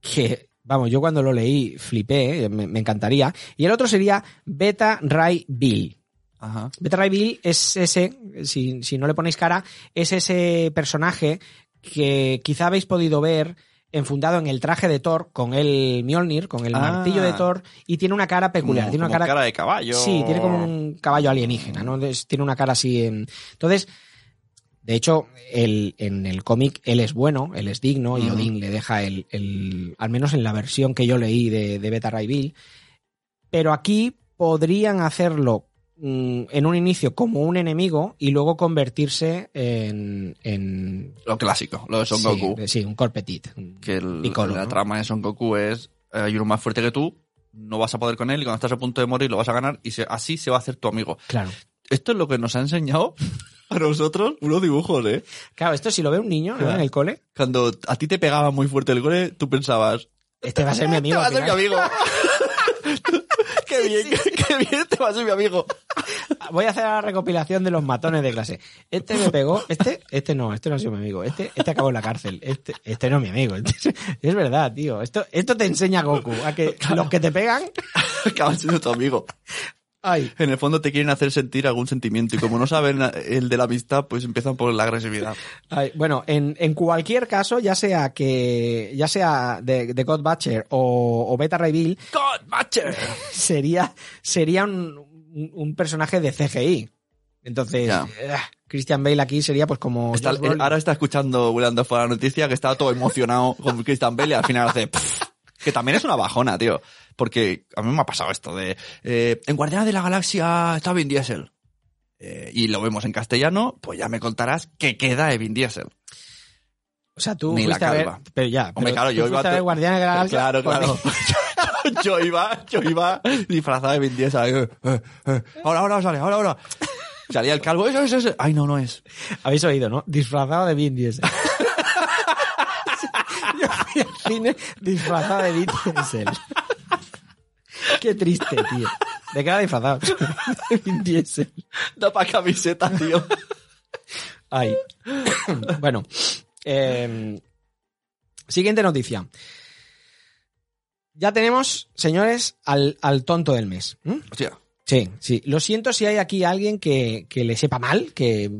que Vamos, yo cuando lo leí flipé, eh, me, me encantaría. Y el otro sería Beta Ray Bill. Ajá. Beta Ray Bill es ese, si, si no le ponéis cara, es ese personaje que quizá habéis podido ver enfundado en el traje de Thor con el Mjolnir, con el Ah. martillo de Thor, y tiene una cara peculiar. Como- tiene una como cara, de caballo. Sí, tiene como un caballo alienígena, ¿no? Entonces, tiene una cara así. en- Entonces, de hecho, en el cómic él es bueno, él es digno, y. Odín le deja el, el- al menos en la versión que yo leí de, de Beta Ray Bill. Pero aquí podrían hacerlo en un inicio como un enemigo y luego convertirse en. en Lo clásico, lo de Son sí, Goku. Sí, un Corpetit. Que el- Piccolo, la ¿no? trama de Son Goku es eh, hay uno más fuerte que tú, no vas a poder con él y cuando estás a punto de morir lo vas a ganar y se- así se va a hacer tu amigo. Claro. Esto es lo que nos ha enseñado a nosotros unos dibujos, ¿eh? Claro, esto si lo ve un niño ¿no? En el cole, Cuando a ti te pegaba muy fuerte el gole, tú pensabas, este va a ser mi amigo. te va a ser mi amigo. qué bien, qué, qué bien te va a ser mi amigo. Voy a hacer la recopilación de los matones de clase. Este me pegó, este, este no, este no ha sido mi amigo. Este, este acabó en la cárcel. Este, este no es mi amigo. Este- es verdad, tío. Esto, esto te enseña Goku a que los que te pegan, Acaban siendo tu amigo. Ay, En el fondo te quieren hacer sentir algún sentimiento y como no saben el de la amistad, pues empiezan por la agresividad. ay. bueno, en, en cualquier caso, ya sea que, ya sea de, de God Butcher o, o Beta Bill, God Butcher. sería, sería un, personaje de CGI. Entonces, eh, Christian Bale aquí sería pues como Está- ahora está escuchando William Dafoe la noticia que estaba todo emocionado con Christian Bale y al final hace... "Pff", que también es una bajona, tío. Porque a mí me ha pasado esto de... eh, en Guardianes de la Galaxia está Vin Diesel. Eh, y lo vemos en castellano, pues ya me contarás que queda de Vin Diesel. O sea, tú Ni la fuiste a ver, calva. pero ya, Hombre, pero claro, yo iba a ver Guardianes de la Galaxia Claro, porque- claro. yo iba, yo iba disfrazado de Vin Diesel. eh, ahora, ahora sale, ahora, ahora. Salía el calvo, eso, eso, eso. Ay, no, no es. Habéis oído, ¿no? Disfrazado de Vin Diesel. Cine disfrazado de Vin Diesel. Qué triste, tío. ¿De era disfrazado? De Vin Diesel. Da pa' camiseta, tío. Ay. Bueno. eh, siguiente noticia. Ya tenemos, señores, al, al tonto del mes. Sí, sí. Lo siento si hay aquí alguien que, que le sepa mal, que,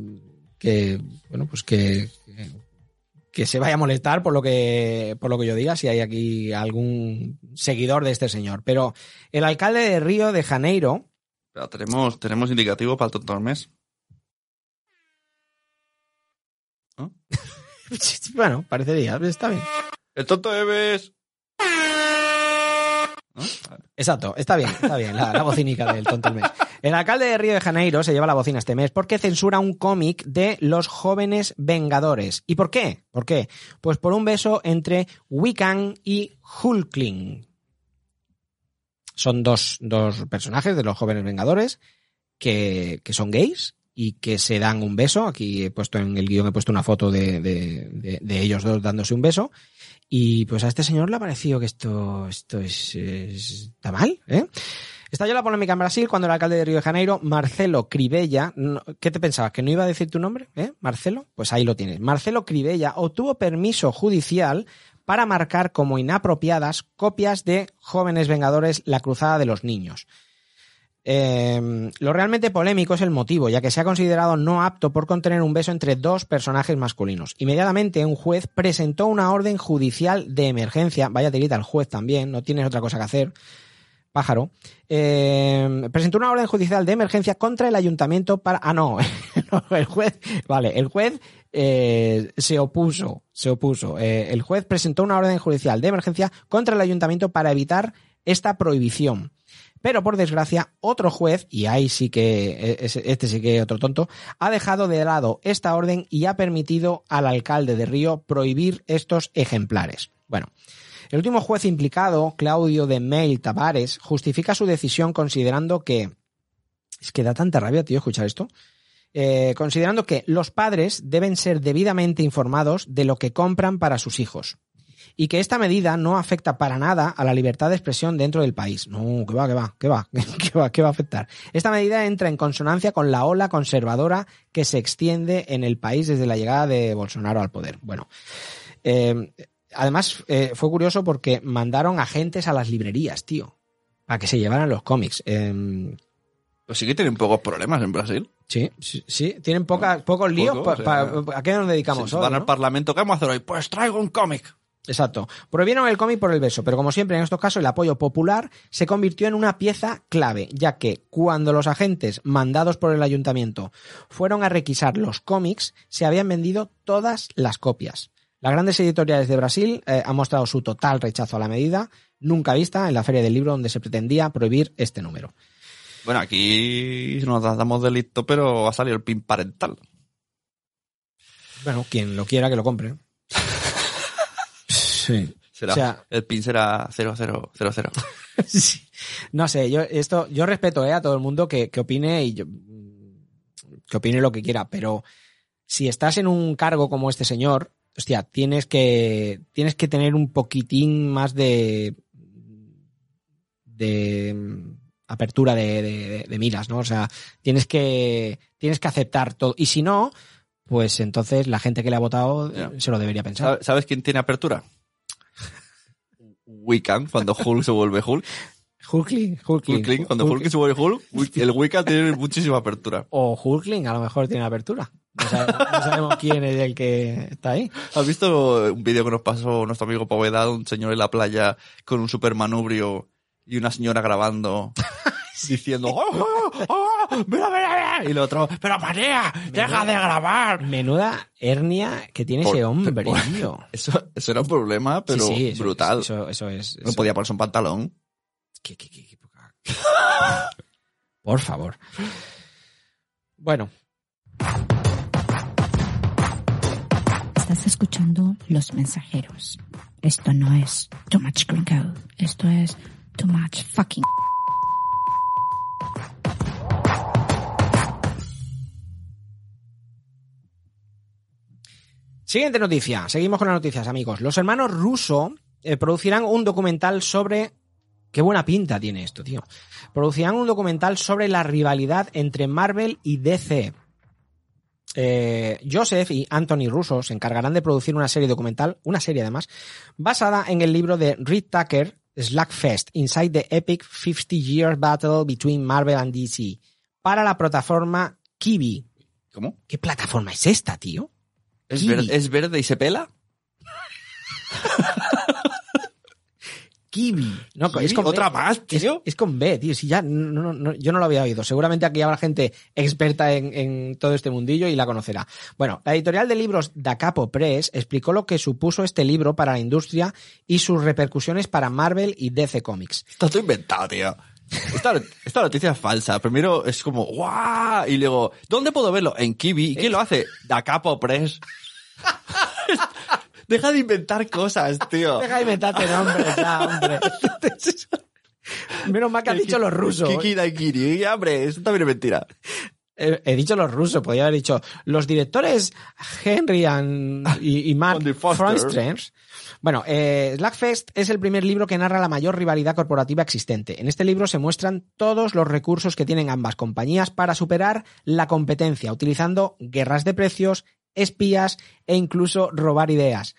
que bueno, pues que, que, que se vaya a molestar por lo que, por lo que yo diga, si hay aquí algún seguidor de este señor. Pero el alcalde de Río de Janeiro, Pero tenemos, tenemos indicativo para el tonto del mes. ¿No? bueno, parecería, está bien. El tonto de mes. Exacto, está bien, está bien, la, la bocinica del tonto del mes. El alcalde de Río de Janeiro se lleva la bocina este mes porque censura un cómic de los jóvenes vengadores. ¿Y por qué? ¿Por qué? Pues por un beso entre Wiccan y Hulkling. Son dos, dos personajes de los jóvenes vengadores que, que son gays y que se dan un beso. Aquí he puesto en el guion, he puesto una foto de- de- de ellos dos dándose un beso. Y pues a este señor le ha parecido que esto, esto es, es- está mal, ¿eh? Estalló la polémica en Brasil cuando el alcalde de Río de Janeiro, Marcelo Cribella, ¿qué te pensabas? ¿Que no iba a decir tu nombre? ¿Eh? ¿Marcelo? Pues ahí lo tienes. Marcelo Cribella obtuvo permiso judicial para marcar como inapropiadas copias de Jóvenes Vengadores La Cruzada de los Niños. Eh, lo realmente polémico es el motivo, ya que se ha considerado no apto por contener un beso entre dos personajes masculinos. Inmediatamente un juez presentó una orden judicial de emergencia, vaya tirita el juez también, no tienes otra cosa que hacer, pájaro, eh, presentó una orden judicial de emergencia contra el ayuntamiento para... Ah, no, no, el juez, vale, el juez eh, se opuso, se opuso. Eh, el juez presentó una orden judicial de emergencia contra el ayuntamiento para evitar esta prohibición. Pero por desgracia, otro juez, y ahí sí que, es- este sí que es otro tonto, ha dejado de lado esta orden y ha permitido al alcalde de Río prohibir estos ejemplares. Bueno, el último juez implicado, Claudio de Meil Tavares, justifica su decisión considerando que. Es que da tanta rabia, tío, escuchar esto. Eh, considerando que los padres deben ser debidamente informados de lo que compran para sus hijos y que esta medida no afecta para nada a la libertad de expresión dentro del país. No, que va, que va, que va, que va, que va a afectar. Esta medida entra en consonancia con la ola conservadora que se extiende en el país desde la llegada de Bolsonaro al poder. Bueno, eh, además, eh, fue curioso porque mandaron agentes a las librerías, tío, para que se llevaran los cómics. Em, Pues sí que tienen pocos problemas en Brasil. sí, sí, sí, tienen poca- pocos líos. Poco, pa- o sea, pa- ¿A qué nos dedicamos hoy, van no? al Parlamento, ¿qué vamos a hacer hoy? Pues traigo un cómic. Exacto. Prohibieron el cómic por el verso, pero como siempre en estos casos el apoyo popular se convirtió en una pieza clave, ya que cuando los agentes mandados por el ayuntamiento fueron a requisar los cómics, se habían vendido todas las copias. Las grandes editoriales de Brasil eh, han mostrado su total rechazo a la medida, nunca vista en la Feria del Libro donde se pretendía prohibir este número. Bueno, aquí nos damos de listo, pero ha salido el pin parental. Bueno, quien lo quiera que lo compre. Sí. Será, O sea- el pin será 0000. Sí. No sé, yo esto, yo respeto eh, a todo el mundo que, que opine y yo- que opine lo que quiera, pero si estás en un cargo como este señor, hostia, tienes que, tienes que tener un poquitín más de, de mm, apertura de, de- de miras, ¿no? O sea, tienes que, tienes que aceptar todo. Y si no, pues entonces la gente que le ha votado Ya. se lo debería pensar. ¿Sabe- ¿Sabes quién tiene apertura? Wiccan, cuando Hulk se vuelve Hulk. Hulkling, Hulkling. Hulkling, cuando Hulk- Hulk se vuelve Hulk, el Wiccan tiene muchísima apertura. O Hulkling, a lo mejor tiene apertura. No sabemos, no sabemos quién es el que está ahí. ¿Has visto un vídeo que nos pasó nuestro amigo Povedado, un señor en la playa con un super manubrio y una señora grabando diciendo ¡Oh, oh, oh, mira, mira, mira! y el otro ¡Pero María, deja de grabar! Menuda hernia que tiene Por- ese hombre, por- tío. Eso, eso era un problema, pero Sí, sí, eso- brutal. Eso, eso es. no eso- podía ponerse un pantalón. qué- qué- qué- Por favor. Bueno, Estás escuchando Los Mensajeros. Esto no es Too Much Gringo. Esto es Too Much Fucking. Siguiente noticia. Seguimos con las noticias, amigos. Los hermanos Russo eh, producirán un documental sobre. Qué buena pinta tiene esto, tío. Producirán un documental sobre la rivalidad entre Marvel y DC. Eh, Joseph y Anthony Russo se encargarán de producir una serie documental, una serie además, basada en el libro de Reed Tucker, Slackfest, Inside the Epic 50 Year Battle Between Marvel and DC, para la plataforma Kiwi. ¿Cómo? ¿Qué plataforma es esta, tío? ¿Es, ver- ¿Es verde y se pela? Kiwi. No, Kiwi, es con ¿Otra B. más, Es, tío? es con B, tío. Si ya no, no, no, yo no lo había oído. Seguramente aquí habrá gente experta en, en todo este mundillo y la conocerá. Bueno, la editorial de libros Da Capo Press explicó lo que supuso este libro para la industria y sus repercusiones para Marvel y DC Comics. Está todo inventado, tío. Esta, esta noticia es falsa. Primero es como, ¡guau! Y luego, ¿dónde puedo verlo? En Kiwi. ¿Y quién lo hace? Da Capo Press. Deja de inventar cosas, tío. Deja de inventarte nombres ya, hombre. Menos mal que has dicho los rusos. Kiki Daikiri. Hombre, eso también es mentira. He, he dicho los rusos, podría haber dicho los directores Henry and- y, y Mark. Frontsters. Bueno, eh, Slackfest es el primer libro que narra la mayor rivalidad corporativa existente. En este libro se muestran todos los recursos que tienen ambas compañías para superar la competencia, utilizando guerras de precios, espías e incluso robar ideas.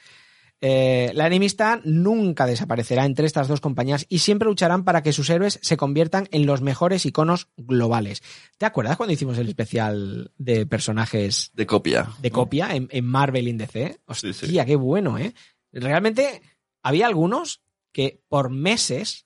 Eh, la enemistad nunca desaparecerá entre estas dos compañías y siempre lucharán para que sus héroes se conviertan en los mejores iconos globales. ¿Te acuerdas cuando hicimos el especial de personajes De copia. de copia en, en Marvel in DC? Hostia, Sí, sí. qué bueno, ¿eh? Realmente había algunos que por meses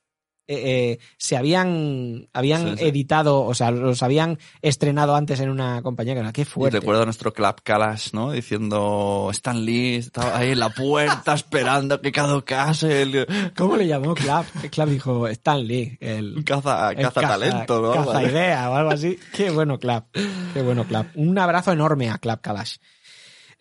eh, eh, se habían, habían Sí, sí. editado, o sea, los habían estrenado antes en una compañía que era, qué Y fuerte. recuerdo a nuestro Club Kalash, ¿no? Diciendo, Stan Lee estaba ahí en la puerta esperando que caducase el, ¿Cómo le llamó Clap? Clap dijo Stan Lee, el, caza, el caza talento, ¿no? Caza idea o algo así. Qué bueno, Clap. Qué bueno, Clap. Un abrazo enorme a Clap Kalash.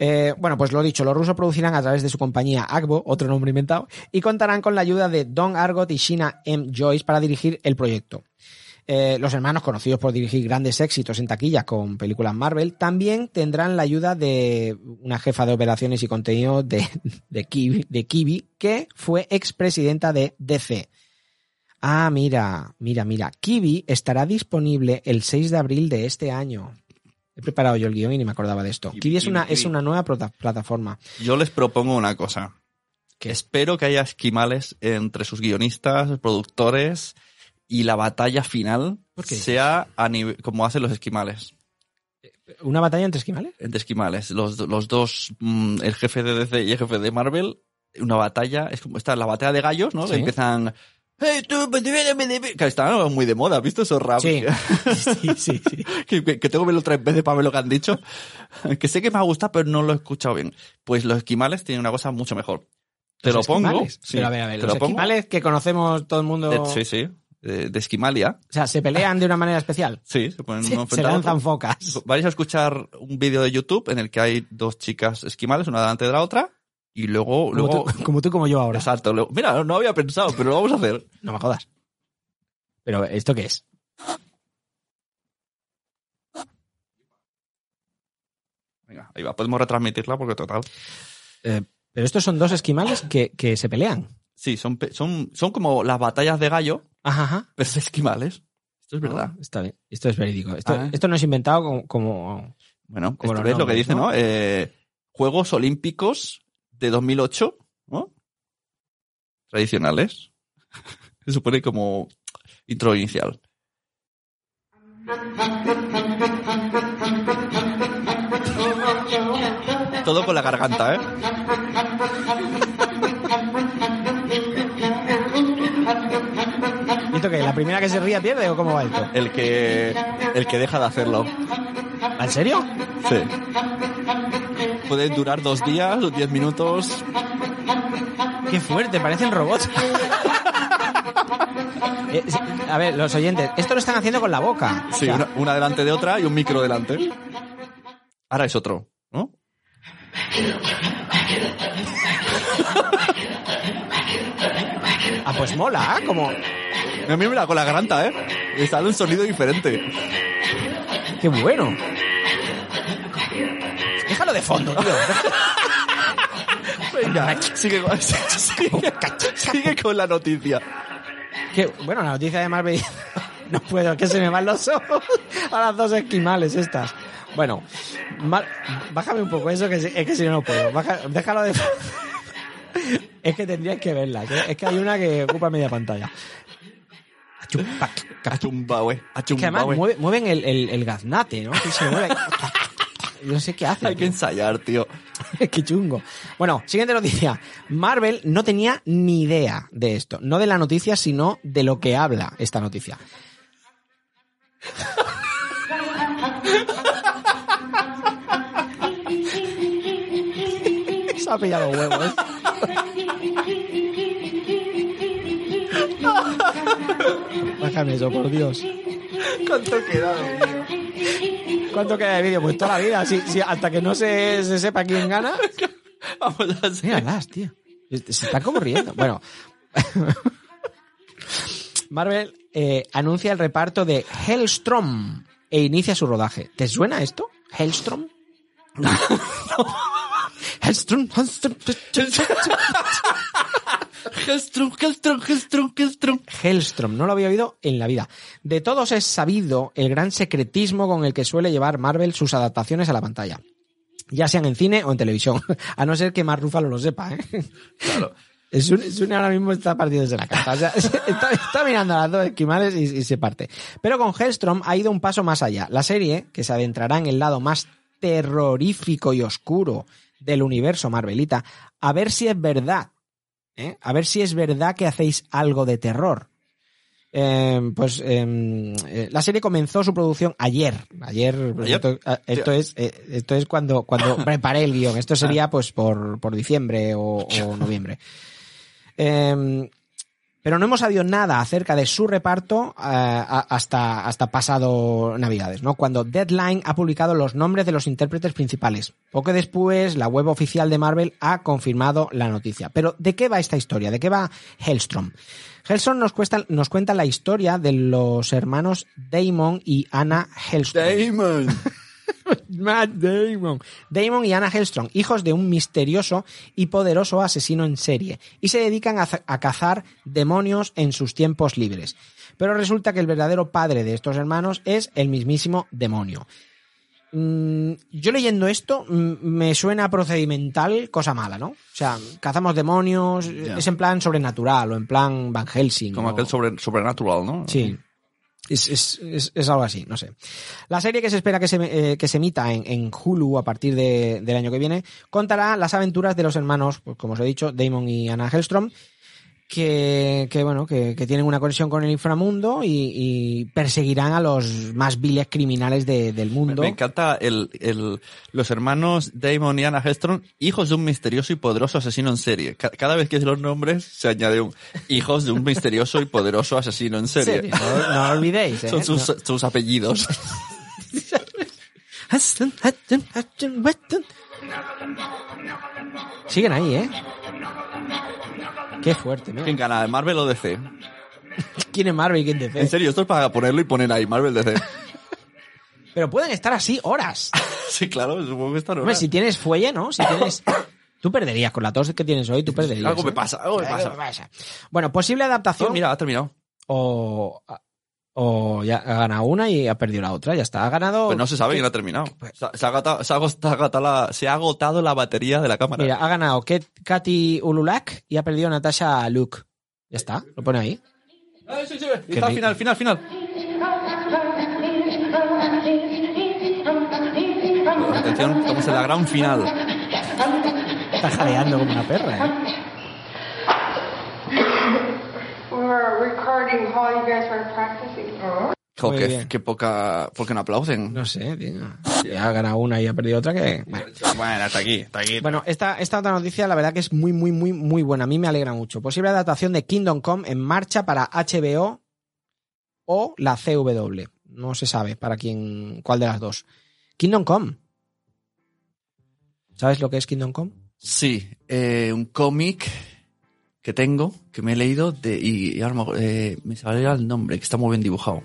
Eh, bueno, pues lo dicho, los rusos producirán a través de su compañía Agbo, otro nombre inventado, y contarán con la ayuda de Don Argot y Shina M. Joyce para dirigir el proyecto. Eh, los hermanos, conocidos por dirigir grandes éxitos en taquilla con películas Marvel, también tendrán la ayuda de una jefa de operaciones y contenido de, de, Kiwi, que fue expresidenta de DC. Ah, mira, mira, mira. Kiwi estará disponible el 6 de abril de este año. He preparado yo el guion y ni me acordaba de esto. Kiwi, es una, es una nueva plata- plataforma. Yo les propongo una cosa. Espero que haya esquimales entre sus guionistas, productores y la batalla final ¿Por qué? sea a nivel, como hacen los esquimales. ¿Una batalla entre esquimales? Entre esquimales. Los, los dos, mm, el jefe de DC y el jefe de Marvel, una batalla, es como esta la batalla de gallos, ¿no? Sí. Empiezan. ¡Hey, tú! pues, dime, dime, dime", Que está muy de moda, ¿has visto esos raps? Sí. sí, sí, sí. que, que- tengo que verlo tres veces para ver lo que han dicho. que sé que me ha gustado, pero no lo he escuchado bien. Pues los esquimales tienen una cosa mucho mejor. Te Los lo pongo. esquimales. sí, Pero a ver, a ver, te los lo pongo. esquimales que conocemos todo el mundo. De- sí, sí. De, de Esquimalia. O sea, se pelean de una manera especial. Sí, se ponen uno se lanzan focas. Vais a escuchar un vídeo de YouTube en el que hay dos chicas esquimales, una delante de la otra, y luego, Como, luego, tú, como tú y como yo ahora. exacto, luego- mira, no había pensado, pero lo vamos a hacer. No me jodas. Pero, ¿esto qué es? Venga, ahí va, podemos retransmitirla porque total. Eh, pero estos son dos esquimales que, que se pelean. Sí, son, son, son como las batallas de gallo, Ajá, ajá. pero de esquimales. Esto es verdad. Ah, está bien. Esto es verídico. Esto, Ah. esto no es inventado como... como- Bueno, Como esto los es lo que nombres, dice, ¿no? ¿no? Eh, Juegos Olímpicos de 2008, ¿no? Tradicionales. Se supone como intro inicial. Todo con la garganta, ¿eh? ¿Y esto qué? ¿La primera que se ría pierde o cómo va esto? El que, el que deja de hacerlo. ¿En serio? Sí. Puede durar dos días o diez minutos. Qué fuerte, parecen robots. Eh, a ver, los oyentes, esto lo están haciendo con la boca. O Sí, sea, una, una delante de otra y un micro delante. Ahora es otro, ¿no? Ah, pues mola, ¿eh? Como... Mira, mira, con la garganta, ¿eh? Sale un sonido diferente. ¡Qué bueno! Déjalo de fondo, tío. Venga, sigue, con- sigue, sigue con la noticia. Que, bueno, la noticia de Marvel... No puedo, que se me van los ojos a las dos esquimales estas. Bueno, Mar- bájame un poco eso, que, si- es que si no, no puedo. Baja- déjalo de... Es que tendrías que verlas. ¿eh? Es que hay una que ocupa media pantalla. Achumba, güey. Que Achumba, además güey. mueve- mueven el, el, el gaznate, ¿no? Que se mueve. Yo no sé qué hace. Hay que ensayar, tío. qué chungo. Bueno, siguiente noticia. Marvel no tenía ni idea de esto. No de la noticia, sino de lo que habla esta noticia. Se ha pillado huevos. ¿eh? Bájame eso, por Dios. ¿Cuánto queda de vídeo? ¿Cuánto queda de vídeo? Pues toda la vida. Si, si hasta que no se, se sepa quién gana. Vamos a hacer. Míralas, tío. Se está como riendo. Bueno. Marvel eh, anuncia el reparto de Hellstrom e inicia su rodaje. ¿Te suena esto? ¿Hellstrom? Hellstrom, Hellstrom, Hellstrom, Hellstrom, Hellstrom, Hellstrom. No lo había oído en la vida. De todos es sabido el gran secretismo con el que suele llevar Marvel sus adaptaciones a la pantalla. Ya sean en cine o en televisión. A no ser que Mark Ruffalo lo sepa, ¿eh? Claro. Sune Sune ahora mismo está partiéndose la cabeza. O sea, está, está mirando a las dos esquimales y, y se parte. Pero con Hellstrom ha ido un paso más allá. La serie, que se adentrará en el lado más terrorífico y oscuro del universo Marvelita, a ver si es verdad. ¿Eh? A ver si es verdad que hacéis algo de terror. Eh, pues eh, eh, la serie comenzó su producción ayer. Ayer, pues, ¿Ayer? esto, ah, esto es eh, esto es cuando cuando preparé el guion. Esto sería pues por, por diciembre o, o noviembre. Eh, pero no hemos sabido nada acerca de su reparto eh, hasta, hasta pasado Navidades, ¿no? Cuando Deadline ha publicado los nombres de los intérpretes principales. Poco después, la web oficial de Marvel ha confirmado la noticia. Pero, ¿de qué va esta historia? ¿De qué va Hellstrom? Hellstrom nos, cuesta, nos cuenta la historia de los hermanos Damon y Anna Hellstrom. Damon. Matt Damon. Damon y Anna Hellstrom, hijos de un misterioso y poderoso asesino en serie, y se dedican a, za- a cazar demonios en sus tiempos libres. Pero resulta que el verdadero padre de estos hermanos es el mismísimo demonio. mm, yo leyendo esto mm, me suena procedimental cosa mala, ¿no? O sea, cazamos demonios, es en plan sobrenatural o en plan Van Helsing. Como o- aquel sobre, sobrenatural, ¿no? Sí. Es, es, es, algo así, no sé. La serie que se espera que se, eh, que se emita en, en Hulu a partir de- del año que viene contará las aventuras de los hermanos, pues, como os he dicho, Damon y Anna Hellstrom, que, que bueno, que, que tienen una conexión con el inframundo y, y perseguirán a los más viles criminales de- del mundo. me encanta el, el, los hermanos Damon y Anna Hestron, hijos de un misterioso y poderoso asesino en serie. Ca- cada vez que es los nombres se añade un hijos de un misterioso y poderoso asesino en serie. No, no olvidéis, ¿eh? Son sus, No. sus apellidos. Siguen ahí, ¿eh? Qué fuerte, ¿no? ¿Quién gana? ¿Marvel o DC? ¿Quién es Marvel y quién DC? En serio, esto es para ponerlo y poner ahí, Marvel DC. Pero pueden estar así horas. sí, claro, supongo que está Hombre, si tienes fuelle, ¿no? Si tienes... Tú perderías con la tos que tienes hoy, tú perderías. Algo me ¿eh? pasa, algo me pasa. Bueno, posible adaptación. Oh, mira, ha terminado. O, o ya ha ganado una y ha perdido la otra. Ya está. Ha ganado. Pues no se sabe quién ha terminado. Se ha, se ha agotado, se ha agotado la, se ha agotado la batería de la cámara. Mira, ha ganado Ket- Katy Ululak y ha perdido Natasha Luke. Ya está. Lo pone ahí. Ah, sí, sí, Está al ri- final, final, final. Atención, estamos en la gran final. Está jadeando como una perra, ¿eh? We're recording how you guys were practicing. Jo, Muy qué, bien. qué poca, ¿por qué no aplauden? No sé, tío. Si ha ganado una y ha perdido otra que. Bueno. Bueno, hasta aquí, hasta aquí. Bueno, esta, esta otra noticia la verdad que es muy, muy, muy, muy buena. A mí me alegra mucho. Posible adaptación de Kingdom Come en marcha para HBO o la CW. No se sabe para quién, cuál de las dos. Kingdom Come. ¿Sabes lo que es Kingdom Come? Sí, eh, un cómic que tengo, que me he leído, de, y, y ahora me, eh, me salió el nombre, que está muy bien dibujado.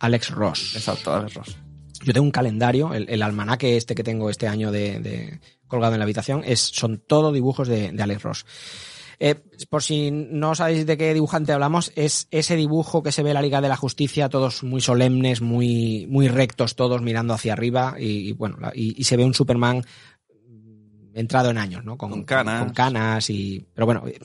Alex Ross. Exacto, Alex Ross. Yo tengo un calendario, el, el almanaque este que tengo este año de, de- colgado en la habitación, es, son todo dibujos de, de Alex Ross. Eh, por si no sabéis de qué dibujante hablamos, es ese dibujo que se ve en la Liga de la Justicia, todos muy solemnes, muy, muy rectos, todos mirando hacia arriba, y, y bueno, y se ve un Superman entrado en años, ¿no? Con canas. Con canas y. Pero bueno. eh,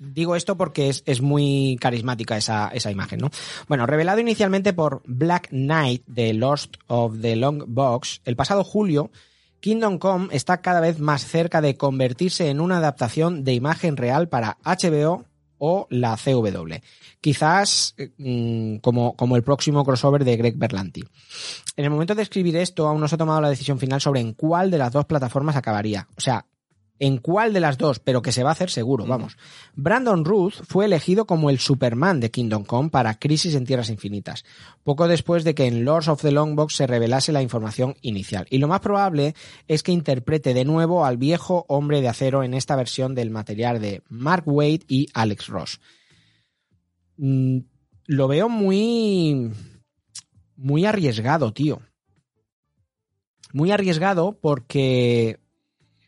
Digo esto porque es, es muy carismática esa, esa imagen, ¿no? Bueno, revelado inicialmente por Black Knight de Lost of the Long Box, el pasado julio, Kingdom Come está cada vez más cerca de convertirse en una adaptación de imagen real para HBO o la CW. Quizás eh, mm, como, como el próximo crossover de Greg Berlanti. En el momento de escribir esto, aún no se ha tomado la decisión final sobre en cuál de las dos plataformas acabaría. O sea, en cuál de las dos, pero que se va a hacer seguro, vamos. Brandon Ruth fue elegido como el Superman de Kingdom Come para Crisis en Tierras Infinitas, poco después de que en Lords of the Long Box se revelase la información inicial. Y lo más probable es que interprete de nuevo al viejo hombre de acero en esta versión del material de Mark Waid y Alex Ross. Mm, lo veo muy. muy arriesgado, tío. Muy arriesgado porque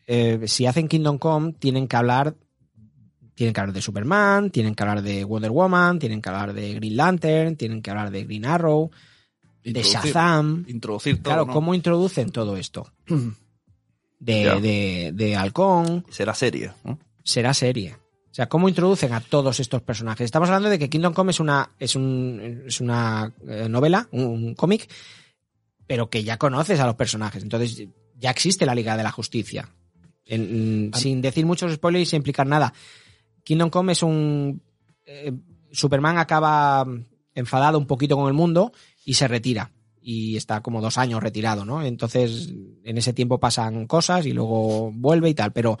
eh, si hacen Kingdom Come, tienen que hablar. Tienen que hablar de Superman, tienen que hablar de Wonder Woman, tienen que hablar de Green Lantern, tienen que hablar de Green Arrow, de Shazam. Introducir todo, Claro, ¿no? ¿cómo introducen todo esto? De, de, de Halcón, Será serie, ¿no? será serie. O sea, ¿cómo introducen a todos estos personajes? Estamos hablando de que Kingdom Come es una, es un, es una eh, novela, un, un cómic, pero que ya conoces a los personajes. Entonces, ya existe la Liga de la Justicia. En- sin decir muchos spoilers y sin implicar nada. Kingdom Come es un. eh, Superman acaba enfadado un poquito con el mundo y se retira. Y está como dos años retirado, ¿no? Entonces, en ese tiempo pasan cosas y luego vuelve y tal. Pero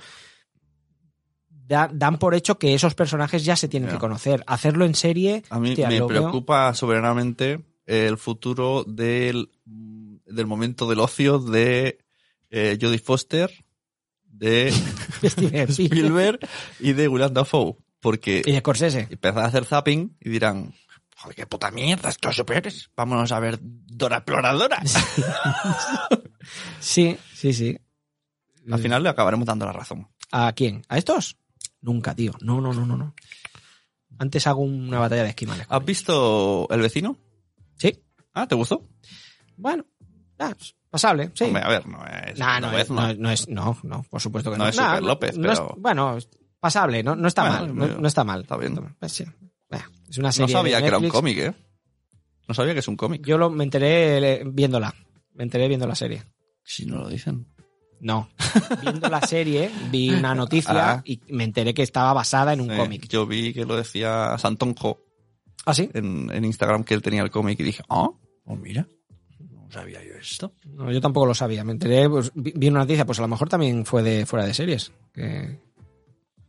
da- dan por hecho que esos personajes ya se tienen que conocer. Hacerlo en serie. A mí hostia, me veo- preocupa soberanamente el futuro del, del momento del ocio de eh, Jodie Foster, de Spielberg y de William Dafoe. Porque Y de Scorsese. empezarán a hacer zapping y dirán, joder, qué puta mierda, estos superes. Vámonos a ver Dora Exploradora. Sí, sí, sí. Al final le acabaremos dando la razón. ¿A quién? ¿A estos? Nunca, tío. No, no, no, no, no. Antes hago una batalla de esquimales. ¿Has visto El vecino? Sí. Ah, ¿te gustó? Bueno. Ah, pasable, sí. Hombre, a ver, no es. Nah, no, López, es, no, no es, no, no, por supuesto que no. No es Super López, no es- pero- bueno, pasable, no, no está Bueno, mal, no, no está mal. está bien. Pues sí. Es una No serie sabía de que era un cómic, ¿eh? No sabía que es un cómic. Yo lo, me enteré eh, viéndola. Me enteré viendo la serie. Si no lo dicen. No. Viendo la serie, vi una noticia Ah. y me enteré que estaba basada en un cómic. Yo vi que lo decía Santonjo ¿Ah, sí? en, en Instagram que él tenía el cómic y dije, ah, oh, mira, no sabía yo esto. No, yo tampoco lo sabía. Me enteré, pues, vi, una noticia, pues a lo mejor también fue de fuera de series. Que,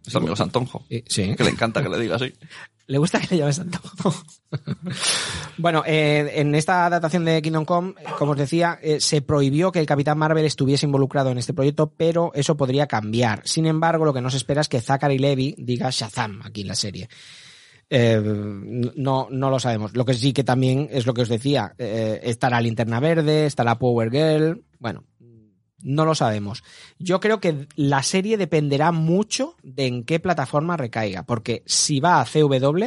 Es amigo Santonjo. eh, sí. Que le encanta que le diga así. Le gusta que le llames Santonjo. bueno, eh, en esta adaptación de Kingdom Come, como os decía, eh, se prohibió que el Capitán Marvel estuviese involucrado en este proyecto, pero eso podría cambiar. Sin embargo, lo que no se espera es que Zachary Levy diga Shazam aquí en la serie. Eh, no, no lo sabemos. Lo que sí que también es lo que os decía. eh, estará Linterna Verde, estará Power Girl. Bueno, no lo sabemos. Yo creo que la serie dependerá mucho de en qué plataforma recaiga. Porque si va a CW,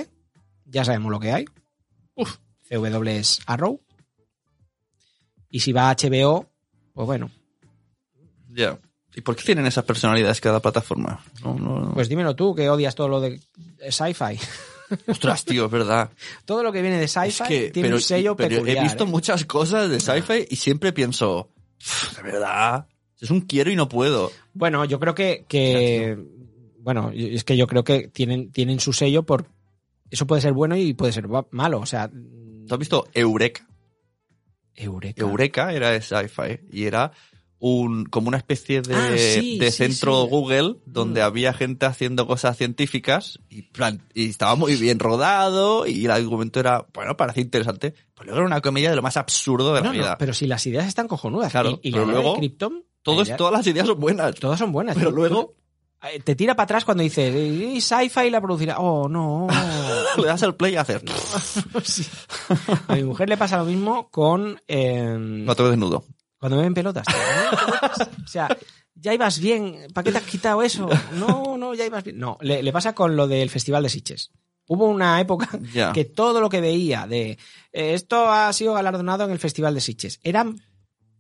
ya sabemos lo que hay. Uf, CW es Arrow. Y si va a HBO, pues bueno, Ya. ¿Y por qué tienen esas personalidades cada plataforma? No, no, no. pues dímelo tú, que odias todo lo de sci-fi. Ostras, tío, es verdad. Todo lo que viene de Es sci-fi que, tiene un sello pero peculiar. he visto ¿eh? muchas cosas de sci-fi y siempre pienso, "Pff, de verdad, es un quiero y no puedo. Bueno, yo creo que, que bueno, es que yo creo que tienen, tienen su sello por eso puede ser bueno y puede ser malo. O sea, ¿Tú has visto Eureka? Eureka. Eureka era de sci-fi y era un como una especie de, Ah, sí, de sí, centro sí. Google donde Mm. había gente haciendo cosas científicas y, plan- y estaba muy bien rodado y el argumento era, bueno, parecía interesante, pero luego era una comedia de lo más absurdo de la no, vida. pero si las ideas están cojonudas. Claro, y, y pero la idea luego de Krypton, idea- todas las ideas son buenas. todas son buenas. Pero luego- eh, te tira para atrás cuando dices, "Y sci-fi la producirá. Oh, no. Le das el play y haces, Sí. A mi mujer le pasa lo mismo con eh, no te desnudo. Cuando me ven pelotas. tío. ¿Me ven pelotas? O sea, ya ibas bien. ¿Para qué te has quitado eso? No, no, ya ibas bien. No, le, le pasa con lo del Festival de Sitges. Hubo una época que todo lo que veía de eh, esto ha sido galardonado en el Festival de Sitges eran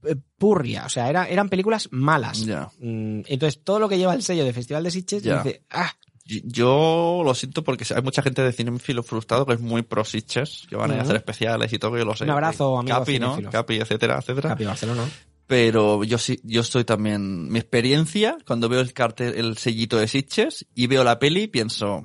eh, purria, o sea, era- eran películas malas. Mm, Entonces, todo lo que lleva el sello de Festival de Sitges dice, ah, Yo lo siento porque hay mucha gente de cinéfilo frustrado que es muy pro Sitges, que van a ir a hacer especiales y todo, yo lo sé. Un abrazo, amigo Capi, ¿no? Capi, etcétera, etcétera. Capi Barcelona. Pero yo sí, yo estoy también, mi experiencia, cuando veo el cartel, el sellito de Sitges y veo la peli, pienso,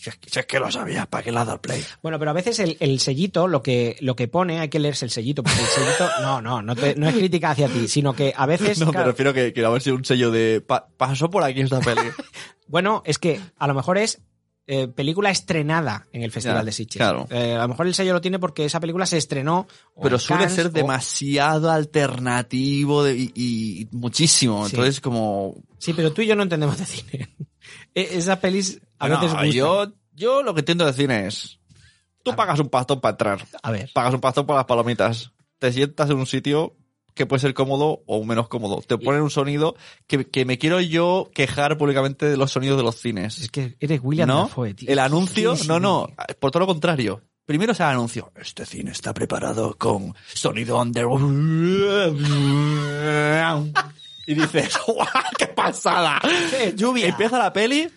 si es que, si es que lo sabías, ¿para qué le has dado play? Bueno, pero a veces el, el sellito, lo que, lo que pone, hay que leerse el sellito, porque el sellito, no, no, no, te- no es crítica hacia ti, sino que a veces, No, claro, me refiero que, que a ver si un sello de, pa- pasó por aquí esta peli. bueno, es que a lo mejor es eh, película estrenada en el Festival Ya, de Sitges. claro. Eh, a lo mejor el sello lo tiene porque esa película se estrenó. Pero suele Cannes, ser o- demasiado alternativo de- y, y muchísimo. Sí. Entonces, como, Sí, pero tú y yo no entendemos de cine. E- Esas pelis a veces gustan. yo, yo lo que entiendo de cine es, tú pagas un pastón para entrar, A ver, pagas un pastón para las palomitas, te sientas en un sitio que puede ser cómodo o menos cómodo, te ponen un sonido que, que me quiero yo quejar públicamente de los sonidos de los cines. es que eres William ¿No? Dafoe, tío. El anuncio, Sí, sí, no, no, por todo lo contrario. Primero es el anuncio. Este cine está preparado con sonido under. Y dices, ¡guau! ¡Qué pasada! Eh, lluvia. Empieza la peli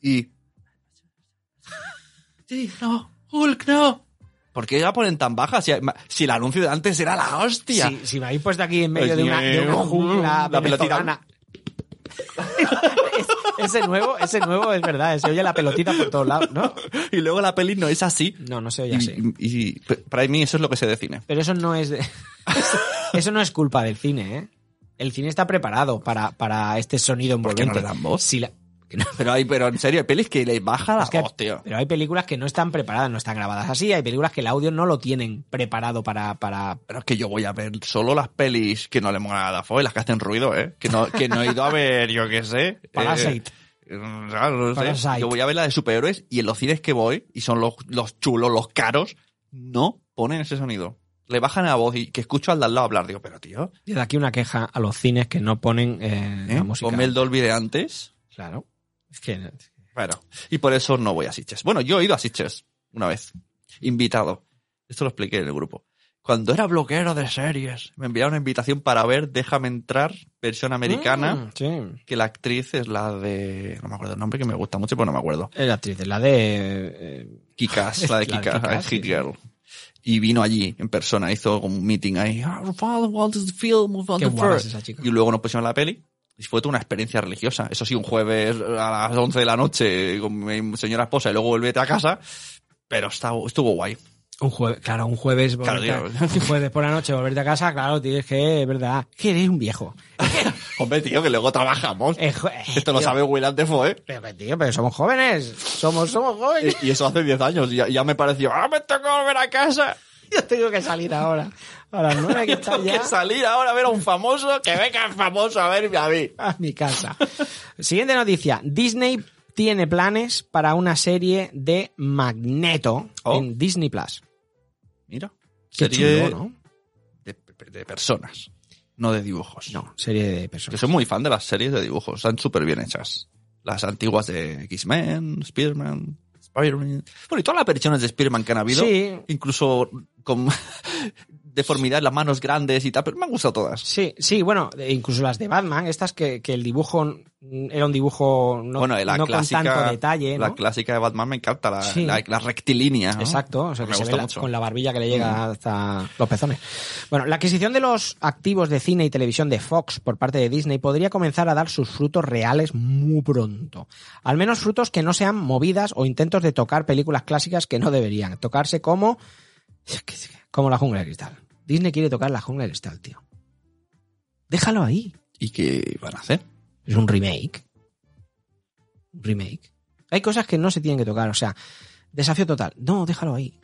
y. Sí, no, Hulk, no. ¿Por qué la ponen tan baja si, si el anuncio de antes era la hostia? Si, si me habéis puesto aquí en medio de una, de una jungla La pelotita. Es- ese nuevo, ese nuevo es verdad, se oye la pelotita por todos lados, ¿no? Y luego la peli no es así. No, no se oye Y, así. y- y para mí eso es lo que se define. Pero eso no es de- eso no es culpa del cine, ¿eh? El cine está preparado para, para este sonido ¿Por qué no envolvente. le dan voz? Si la- que no- Pero hay, pero en serio, hay pelis que le baja la es que- voz, tío. pero hay películas que no están preparadas, no están grabadas así. Hay películas que el audio no lo tienen preparado para, para... Pero es que yo voy a ver solo las pelis que no le molan a Dafoe, las que hacen ruido, ¿eh? Que no, que no he ido a ver, yo qué sé. Parasite. Eh, claro, no sé. Parasite. Yo voy a ver la de superhéroes y en los cines que voy, y son los, los chulos, los caros, no ponen ese sonido. Le bajan la voz y que escucho al de al lado hablar. Digo, pero tío, Y de aquí una queja a los cines que no ponen eh, ¿eh? la música. ponme el Dolby de antes. Claro. Es que... Bueno, y por eso no voy a Sitges. Bueno, yo he ido a Sitges una vez, invitado. Esto lo expliqué en el grupo. Cuando era bloguero de series, me enviaron una invitación para ver Déjame entrar, versión americana, Mm, sí. que la actriz es la de... No me acuerdo el nombre, que me gusta mucho, pero no me acuerdo. Es la actriz, la de... eh, Kikas, la de La de Kikas, Hit sí. Y vino allí en persona, hizo como un meeting ahí. "Ah, film? What Qué the guapa first?" es esa chica. Y luego nos pusieron la peli. Y fue toda una experiencia religiosa. Eso sí, un jueves a las 11 de la noche con mi señora esposa y luego volvete a casa. Pero estuvo, estuvo guay. Un jueves, claro, un jueves, Claro, a- un jueves por la noche volverte a casa, claro, tienes que, es verdad, que eres un viejo. Hombre, tío, que luego trabajamos. Eh, Esto lo sabe Willard Defoe, ¿eh? Pero que, tío, pero somos jóvenes, somos, somos jóvenes. Y, y eso hace 10 años. Y ya, ya me pareció, ¡ah, me toca volver a casa! Yo tengo que salir ahora, a las nueve que Tengo ya que salir ahora a ver a un famoso, que venga el famoso a verme a mí. a mi casa. Siguiente noticia, Disney tiene planes para una serie de Magneto Oh. en Disney Plus. Mira, Qué serie chulo, ¿no? de, de personas, no de dibujos. No, serie de Que personas. soy muy fan de las series de dibujos, están súper bien hechas. Las antiguas de X-Men, Spearman, Spider-Man. Bueno, y todas las versiones de Spider-Man que han habido, Sí. incluso con deformidad, las manos grandes y tal, pero me han gustado todas. Sí, sí, bueno, e incluso las de Batman, estas que, que el dibujo mm, era un dibujo no, bueno, la no clásica, con tanto detalle, la clásica de Batman me encanta, la, Sí. la, la rectilínea. ¿no? Exacto, o sea, que Me se gusta ve mucho. Mm. con la barbilla que le llega hasta los pezones. Bueno, la adquisición de los activos de cine y televisión de Fox por parte de Disney podría comenzar a dar sus frutos reales muy pronto. Al menos frutos que no sean movidas o intentos de tocar películas clásicas que no deberían tocarse como como la jungla de cristal. Disney quiere tocar la jungla de cristal, tío. Déjalo ahí. ¿Y qué van a hacer? Es un remake. Un remake. Hay cosas que no se tienen que tocar, o sea, desafío total. No, déjalo ahí.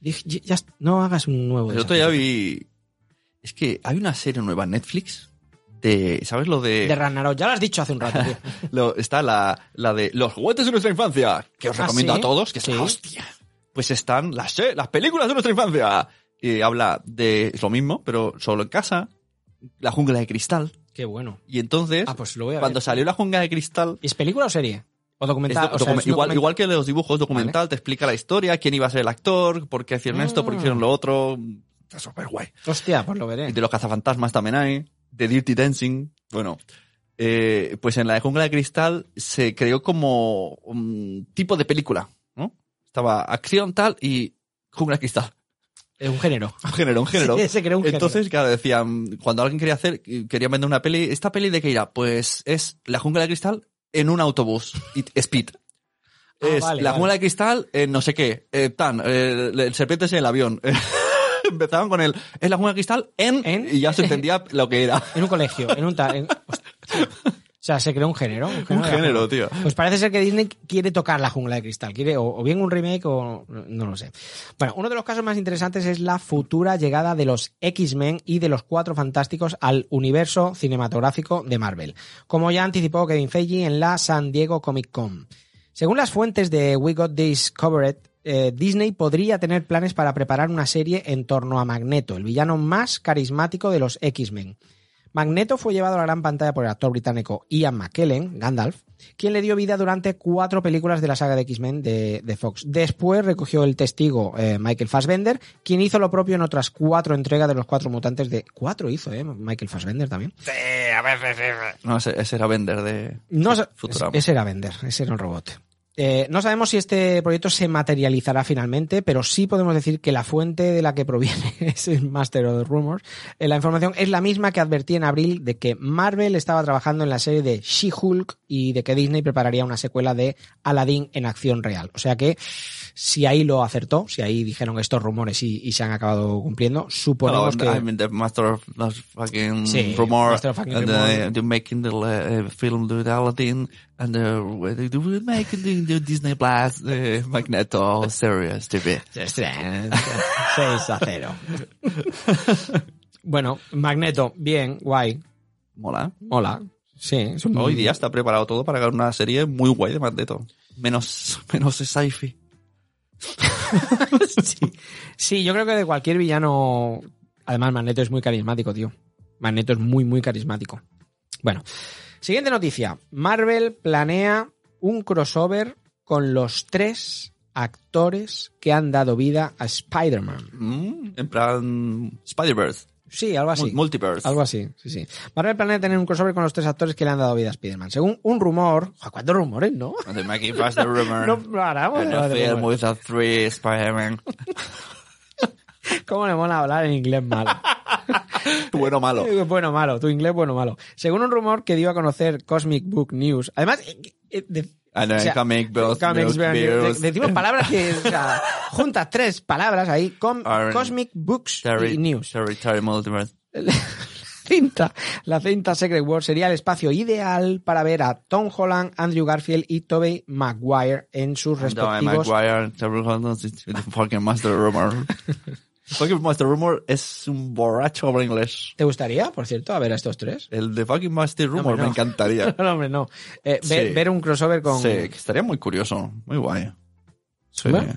Ya- ya no hagas un nuevo otro desafío día vi... Es que hay una serie nueva en Netflix de... ¿Sabes lo de...? De Ragnarok, ya lo has dicho hace un rato, tío. Lo- está la, la de los juguetes de nuestra infancia, que os ¿Ah, recomiendo sí? a todos, que es la hostia. Pues están las, se- las películas de nuestra infancia. Y habla de es lo mismo, pero solo en casa. La jungla de cristal. Qué bueno. Y entonces, Ah, pues lo voy a cuando ver. salió la jungla de cristal, ¿Es película o serie? ¿O documental? es do- O sea, documen- es un igual, documental. igual que los dibujos documental, te explica la historia, quién iba a ser el actor, por qué hicieron esto, por qué hicieron lo otro. Está súper guay. Hostia, pues lo Y veré. de los cazafantasmas también hay. De Dirty Dancing. Bueno, eh, pues en la de Jungla de Cristal se creó como un tipo de película, ¿no? Estaba acción tal y Jungla de Cristal. Es un género. Un género, un género. Sí, se creó un género. Entonces, claro, decían, cuando alguien quería hacer, quería vender una peli, ¿esta peli de qué irá? Pues es La Jungla de Cristal en un autobús. Speed. Ah, es vale, La vale. Jungla de Cristal en no sé qué. eh, tan, eh, el serpiente es en el avión. Empezaban con el, es La Jungla de Cristal en, En- y ya se entendía lo que era. En un colegio, en un... ta- en- hostia. O sea, se creó un género. Un género, Un tío. Pues parece ser que Disney quiere tocar la jungla de cristal. Quiere o, o bien un remake o no lo sé. Bueno, uno de los casos más interesantes es la futura llegada de los X-Men y de los Cuatro Fantásticos al universo cinematográfico de Marvel. Como ya anticipó Kevin Feige en la San Diego Comic Con. Según las fuentes de We Got This Covered, eh, Disney podría tener planes para preparar una serie en torno a Magneto, el villano más carismático de los X-Men. Magneto fue llevado a la gran pantalla por el actor británico Ian McKellen, Gandalf, quien le dio vida durante cuatro películas de la saga de X-Men de, de Fox. Después recogió el testigo eh, Michael Fassbender, quien hizo lo propio en otras cuatro entregas de los cuatro mutantes de... Cuatro hizo, ¿eh? Michael Fassbender también. No, ese, ese era Bender de No, Futurama. ese era Bender, ese era el robot. Eh, no sabemos si este proyecto se materializará finalmente, pero sí podemos decir que la fuente de la que proviene es el Master of Rumors. Eh, la información es la misma que advertí en abril de que Marvel estaba trabajando en la serie de She-Hulk y de que Disney prepararía una secuela de Aladdin en acción real. O sea que si ahí lo acertó, si ahí dijeron estos rumores y, y se han acabado cumpliendo, suponemos que... I'm the master of the fucking Sí, rumor. master of fucking and uh, they're making the uh, film and uh, they do making the, the Disney Plus uh, Magneto series TV. 6 a 0. bueno, Magneto, bien, guay. Mola. Hola. Sí, Hoy día está preparado todo para una serie muy guay de Magneto. Menos, menos sci-fi. sí. Sí, yo creo que de cualquier villano. Además, Magneto es muy carismático, tío. Magneto es muy, muy carismático. Bueno, siguiente noticia. Marvel planea un crossover con los tres actores que han dado vida a Spider-Man. Mm, en plan Spider-Verse. Sí, algo así. Mul- Multiverse. Algo así, sí, sí. Marvel planea tener un crossover con los tres actores que le han dado vida a Spider-Man. Según un rumor... ¿Cuántos rumores, no? The rumor. No paramos. De three Spider-Man. ¿Cómo le mola hablar en inglés malo? bueno malo. Bueno, malo, tu inglés bueno, malo. Según un rumor que dio a conocer Cosmic Book News. Además, eh, eh, de- I know, o sea, comic books, comics, de- decimos palabras que, o sea, juntas tres palabras ahí, com- Cosmic Books Terry, y News. Terry, Terry cinta, la cinta Secret War sería el espacio ideal para ver a Tom Holland, Andrew Garfield y Tobey Maguire en sus respectivos... Maguire, fucking Master Rumor. es un borracho habla inglés. ¿Te gustaría, por cierto, a ver a estos tres? El de fucking Master Rumor me encantaría. No, hombre, no. Eh, ver, Sí. ver un crossover con... Sí, que estaría muy curioso. Muy guay. Sí, Bueno.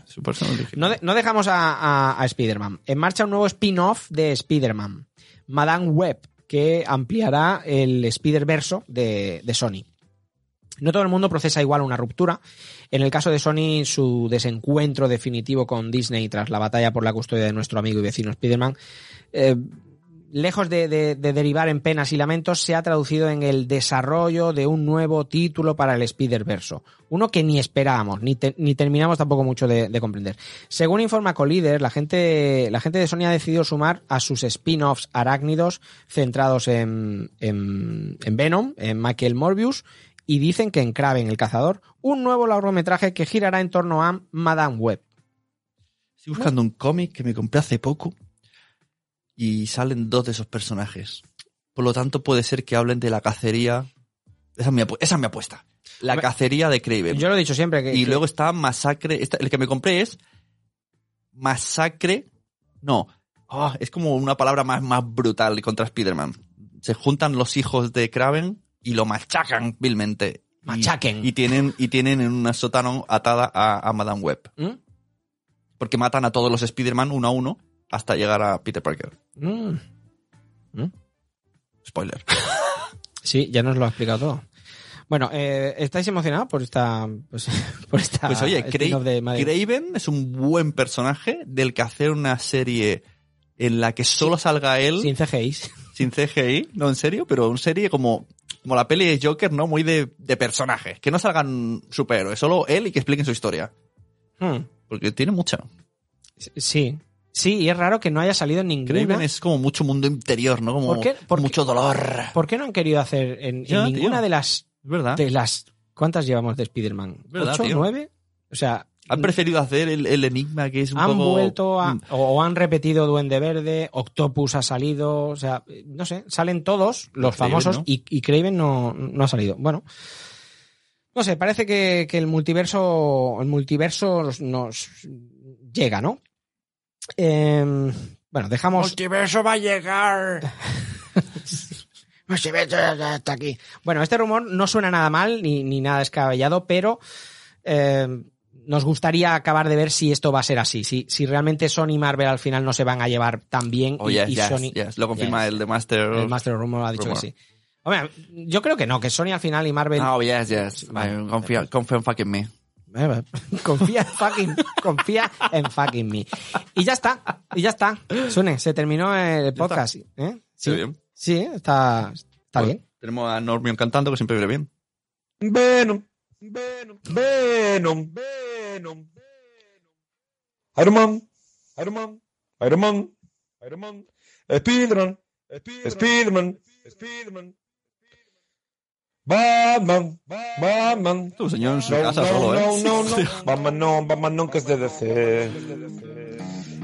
No, de- no dejamos a, a- a Spider-Man. En marcha un nuevo spin-off de Spider-Man, Madame Web, que ampliará el Spider-Verso de, de Sony. No todo el mundo procesa igual una ruptura. En el caso de Sony, su desencuentro definitivo con Disney tras la batalla por la custodia de nuestro amigo y vecino Spider-Man, eh, lejos de, de- de derivar en penas y lamentos, se ha traducido en el desarrollo de un nuevo título para el Spider-Verso. Uno que ni esperábamos, ni, te- ni terminamos tampoco mucho de, de comprender. Según informa Collider, la gente, de Sony ha decidido sumar a sus spin-offs arácnidos centrados en, en, en Venom, en Michael Morbius, y dicen que en Kraven el cazador, un nuevo largometraje que girará en torno a Madame Web. Estoy buscando un cómic que me compré hace poco y salen dos de esos personajes. Por lo tanto, puede ser que hablen de la cacería. Esa es mi, apu- esa es mi apuesta. La Hombre, cacería de Craven. Yo lo he dicho siempre que... y que- luego está Masacre. esta- el que me compré es Masacre. No. Ah, es como una palabra más, más brutal contra Spider-Man. Se juntan los hijos de Kraven y lo machacan vilmente. Machaquen. Y, tienen, y tienen en una sótano atada a, a Madame Web. ¿Mm? Porque matan a todos los Spider-Man uno a uno hasta llegar a Peter Parker. Mm. Spoiler. Sí, ya nos lo ha explicado todo. Bueno, eh, ¿estáis emocionados por esta, pues, por esta Pues oye, Cra- de? Craven es un buen personaje del que hacer una serie en la que solo salga él Sin CGI. sin CGI, no en serio, pero una serie como, como la peli de Joker, ¿no? Muy de, de personajes, que no salgan superhéroes, solo él y que expliquen su historia. Hmm. Porque tiene mucha. Sí. Sí, y es raro que no haya salido en ninguna. Craven es como mucho mundo interior, ¿no? Como ¿Por qué? Mucho dolor. ¿Por qué no han querido hacer en, ninguna tío. de las verdad. de las cuántas llevamos de Spider-Man? ¿Verdad, ¿Ocho? tío? ¿Nueve? O sea, Han preferido hacer el, el enigma que es un han poco... vuelto a, Mm. o, han repetido Duende Verde, Octopus ha salido, o sea, no sé, salen todos los Craven, famosos ¿no? y, y Craven no, no ha salido. Bueno, no sé, parece que, que el multiverso, el multiverso nos, llega, ¿no? Em, bueno, dejamos. multiverso va a llegar. Multiverso ya está aquí. Bueno, este rumor no suena nada mal ni, ni nada descabellado, pero eh, nos gustaría acabar de ver si esto va a ser así. Si, si realmente Sony y Marvel al final no se van a llevar tan bien Oh, y, yes, y yes, Sony. yes. Lo confirma Yes. el de Master. El Master Rumor ha dicho Rumor. que sí. Hombre, yo creo que no, que Sony al final y Marvel. Oh, yes, yes. Vale. Confía, confía en fucking me. Eh, confía en fucking, confía en fucking me. Y ya está, y ya está. Sune, se terminó el podcast. ¿eh? Sí, bien. sí, está, está Bueno, bien. Tenemos a Normion cantando, que siempre viene bien. Venom, Venom, Venom, Venom, Iron Man, Iron Man, Iron Man, Iron Man, Spiderman, Spiderman, Spiderman, Batman, Batman. Tu señor en su No, casa no, solo, no, ¿eh? no, no, Batman no, Batman no, que es de DC.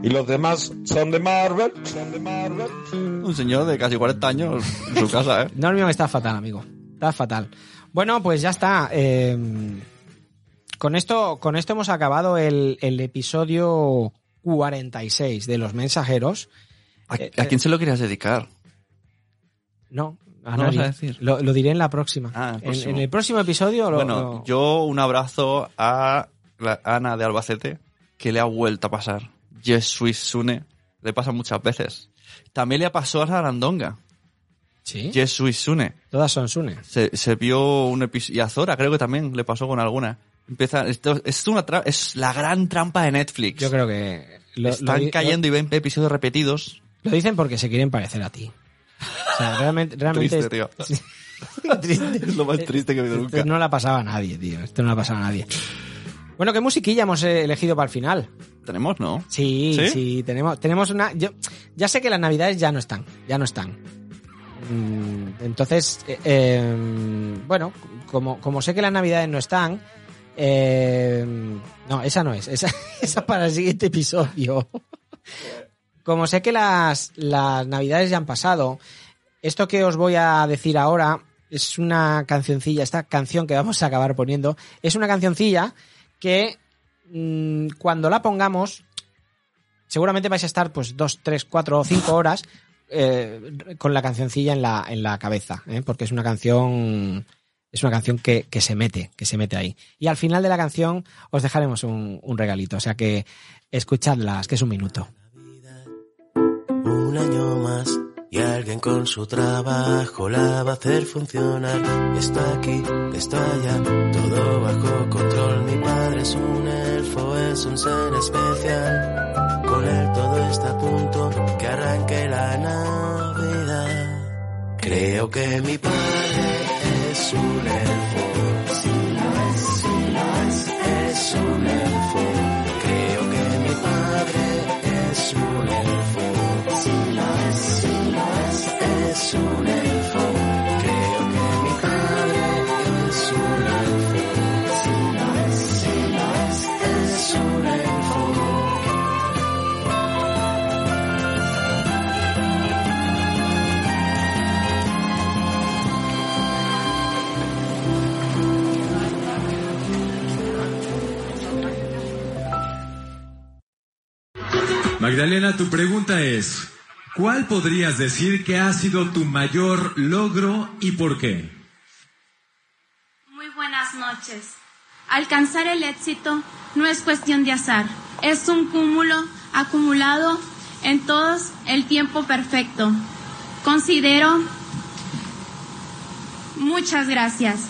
Y los demás son de Marvel, son de Marvel. Un señor de casi 40 años en su casa, ¿eh? Normion está fatal, amigo. Está fatal. Bueno, pues ya está. Eh, con esto, con esto hemos acabado el, el episodio 46 de Los Mensajeros. ¿A, Eh, a quién se lo querías dedicar? No, a No vas nadie. a decir. Lo, lo diré en la próxima. Ah, el en, el próximo episodio lo, bueno, lo- yo un abrazo a la Ana de Albacete, que le ha vuelto a pasar. Jesui Sune, le pasa muchas veces. También le pasó a Sarandonga. Sí, Jesui Sune. todas son Sune. Se, se vio un episodio. Y a Zora creo que también le pasó con alguna. Empieza, esto, es, una tra- es la gran trampa de Netflix. Yo creo que lo, Están lo cayendo y ven episodios repetidos. Lo, dicen porque se quieren parecer a ti. O sea, realmente, realmente Triste, tío. Es lo más triste que he visto Esto nunca. no la pasaba a nadie, tío. Esto no la pasaba a nadie. Bueno, ¿qué musiquilla hemos eh, elegido para el final? Tenemos, ¿no? Sí, ¿Sí? sí, tenemos, tenemos una. Yo ya sé que las navidades ya no están, ya no están. Mm, Entonces, eh, eh, bueno, como, sé que las navidades no están, eh, no, esa no es, esa, esa para el siguiente episodio. Como sé que las, las navidades ya han pasado, esto que os voy a decir ahora es una cancioncilla, esta canción que vamos a acabar poniendo, es una cancioncilla que mm, cuando la pongamos, seguramente vais a estar pues dos, tres, cuatro o cinco horas eh, con la cancioncilla en la, en la cabeza, ¿eh? porque es una canción es una canción que, que se mete, que se mete ahí. Y al final de la canción os dejaremos un, un regalito, o sea que escuchadlas, que es un minuto. Un año más y alguien con su trabajo la va a hacer funcionar. Está aquí, está allá, todo bajo control. Mi padre es un elfo, es un ser especial. Con él todo está a punto, la Navidad. Creo que mi padre es un elfo. Sí lo es, sí lo es, es un elfo. Magdalena, tu pregunta es, ¿cuál podrías decir que ha sido tu mayor logro y por qué? Muy buenas noches. Alcanzar el éxito no es cuestión de azar, es un cúmulo acumulado en todos el tiempo perfecto. Considero... Muchas gracias.